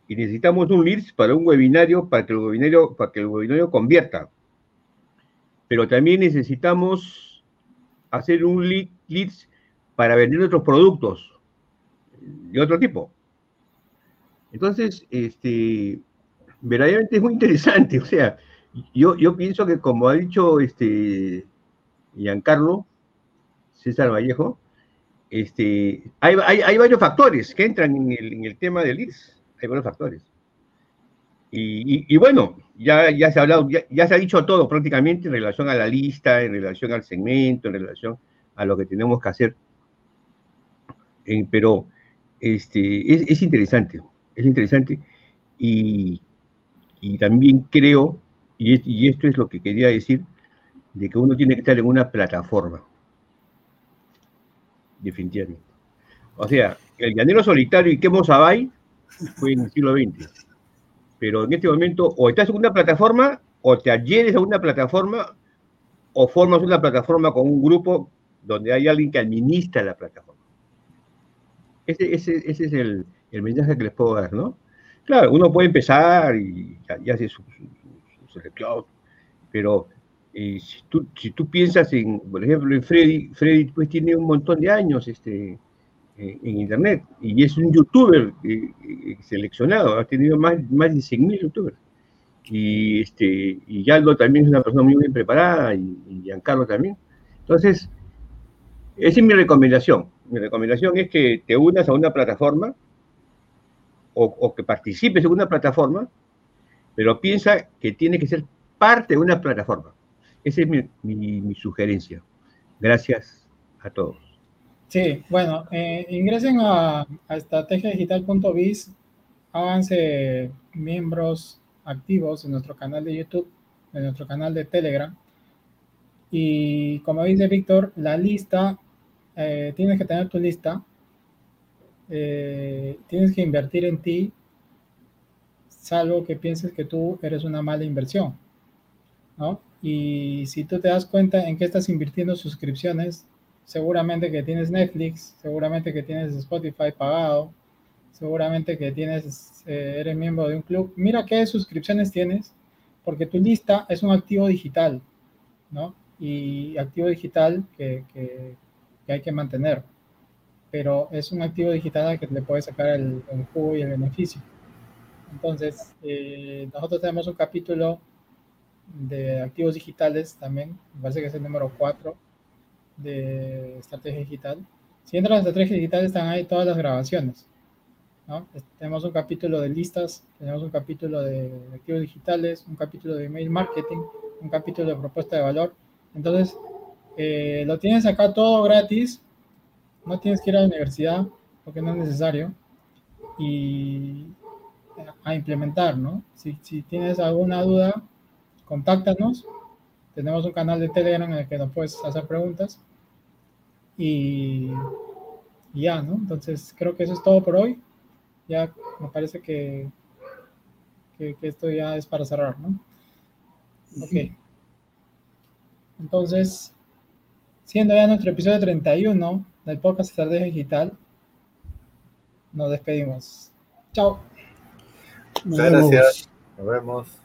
Y necesitamos un leads para un webinario, para que el webinario, para que el webinario convierta. Pero también necesitamos hacer un lead, leads para vender otros productos de otro tipo. Entonces, este, verdaderamente es muy interesante. O sea, yo, yo pienso que como ha dicho este, Giancarlo, César Vallejo, este, hay, hay, hay, varios factores que entran en el, en el tema del leads. Hay varios factores. Y, bueno, ya, se ha hablado, ya, se ha dicho todo prácticamente en relación a la lista, en relación al segmento, en relación a lo que tenemos que hacer. Eh, pero este, es, interesante, es interesante. Y, también creo, y, y esto es lo que quería decir, de que uno tiene que estar en una plataforma. Definitivamente. O sea, el llanero solitario y Quemo Sabay fue en el siglo XX. Pero en este momento, o estás en una plataforma, o te adhieres a una plataforma, o formas una plataforma con un grupo donde hay alguien que administra la plataforma. Ese, es el, mensaje que les puedo dar, ¿no? Claro, uno puede empezar y, ya hace su, su, pero eh, si, tú, si tú piensas en, por ejemplo, en Freddy, Freddy pues tiene un montón de años este, eh, en Internet y es un youtuber eh, seleccionado, ha tenido más, más de 100.000 youtubers. Y, este, y Yaldo también es una persona muy bien preparada y, y Giancarlo también. Entonces, esa es mi recomendación. Mi recomendación es que te unas a una plataforma o, o que participes en una plataforma, pero piensa que tiene que ser parte de una plataforma esa es mi, sugerencia. Gracias a todos. Sí, bueno, eh, ingresen a, a estrategiadigital.biz, háganse miembros activos en nuestro canal de YouTube, en nuestro canal de Telegram. Y como dice Víctor, la lista, eh, tienes que tener tu lista, eh, tienes que invertir en ti, salvo que pienses que tú eres una mala inversión, ¿no? Y si tú te das cuenta en qué estás invirtiendo suscripciones, seguramente que tienes Netflix, seguramente que tienes Spotify pagado, seguramente que tienes, eh, eres miembro de un club. Mira qué suscripciones tienes, porque tu lista es un activo digital, ¿no? Y activo digital que, que, hay que mantener, pero es un activo digital al que le puedes sacar el, jugo y el beneficio. Entonces, eh, nosotros tenemos un capítulo de activos digitales también, me parece que es el número 4 de estrategia digital. Si entran a estrategia digital están ahí todas las grabaciones. ¿no? Tenemos un capítulo de listas, tenemos un capítulo de activos digitales, un capítulo de email marketing, un capítulo de propuesta de valor. Entonces, eh, lo tienes acá todo gratis, no tienes que ir a la universidad porque no es necesario. Y a implementar, ¿no? Si tienes alguna duda, contáctanos. Tenemos un canal de Telegram en el que nos puedes hacer preguntas. Y, ya, ¿no? Entonces, creo que eso es todo por hoy. Ya me parece que, que, esto ya es para cerrar, ¿no? Ok. Entonces, siendo ya nuestro episodio 31 del podcast Estrategia Digital, nos despedimos. Chao. Muchas gracias. Nos vemos.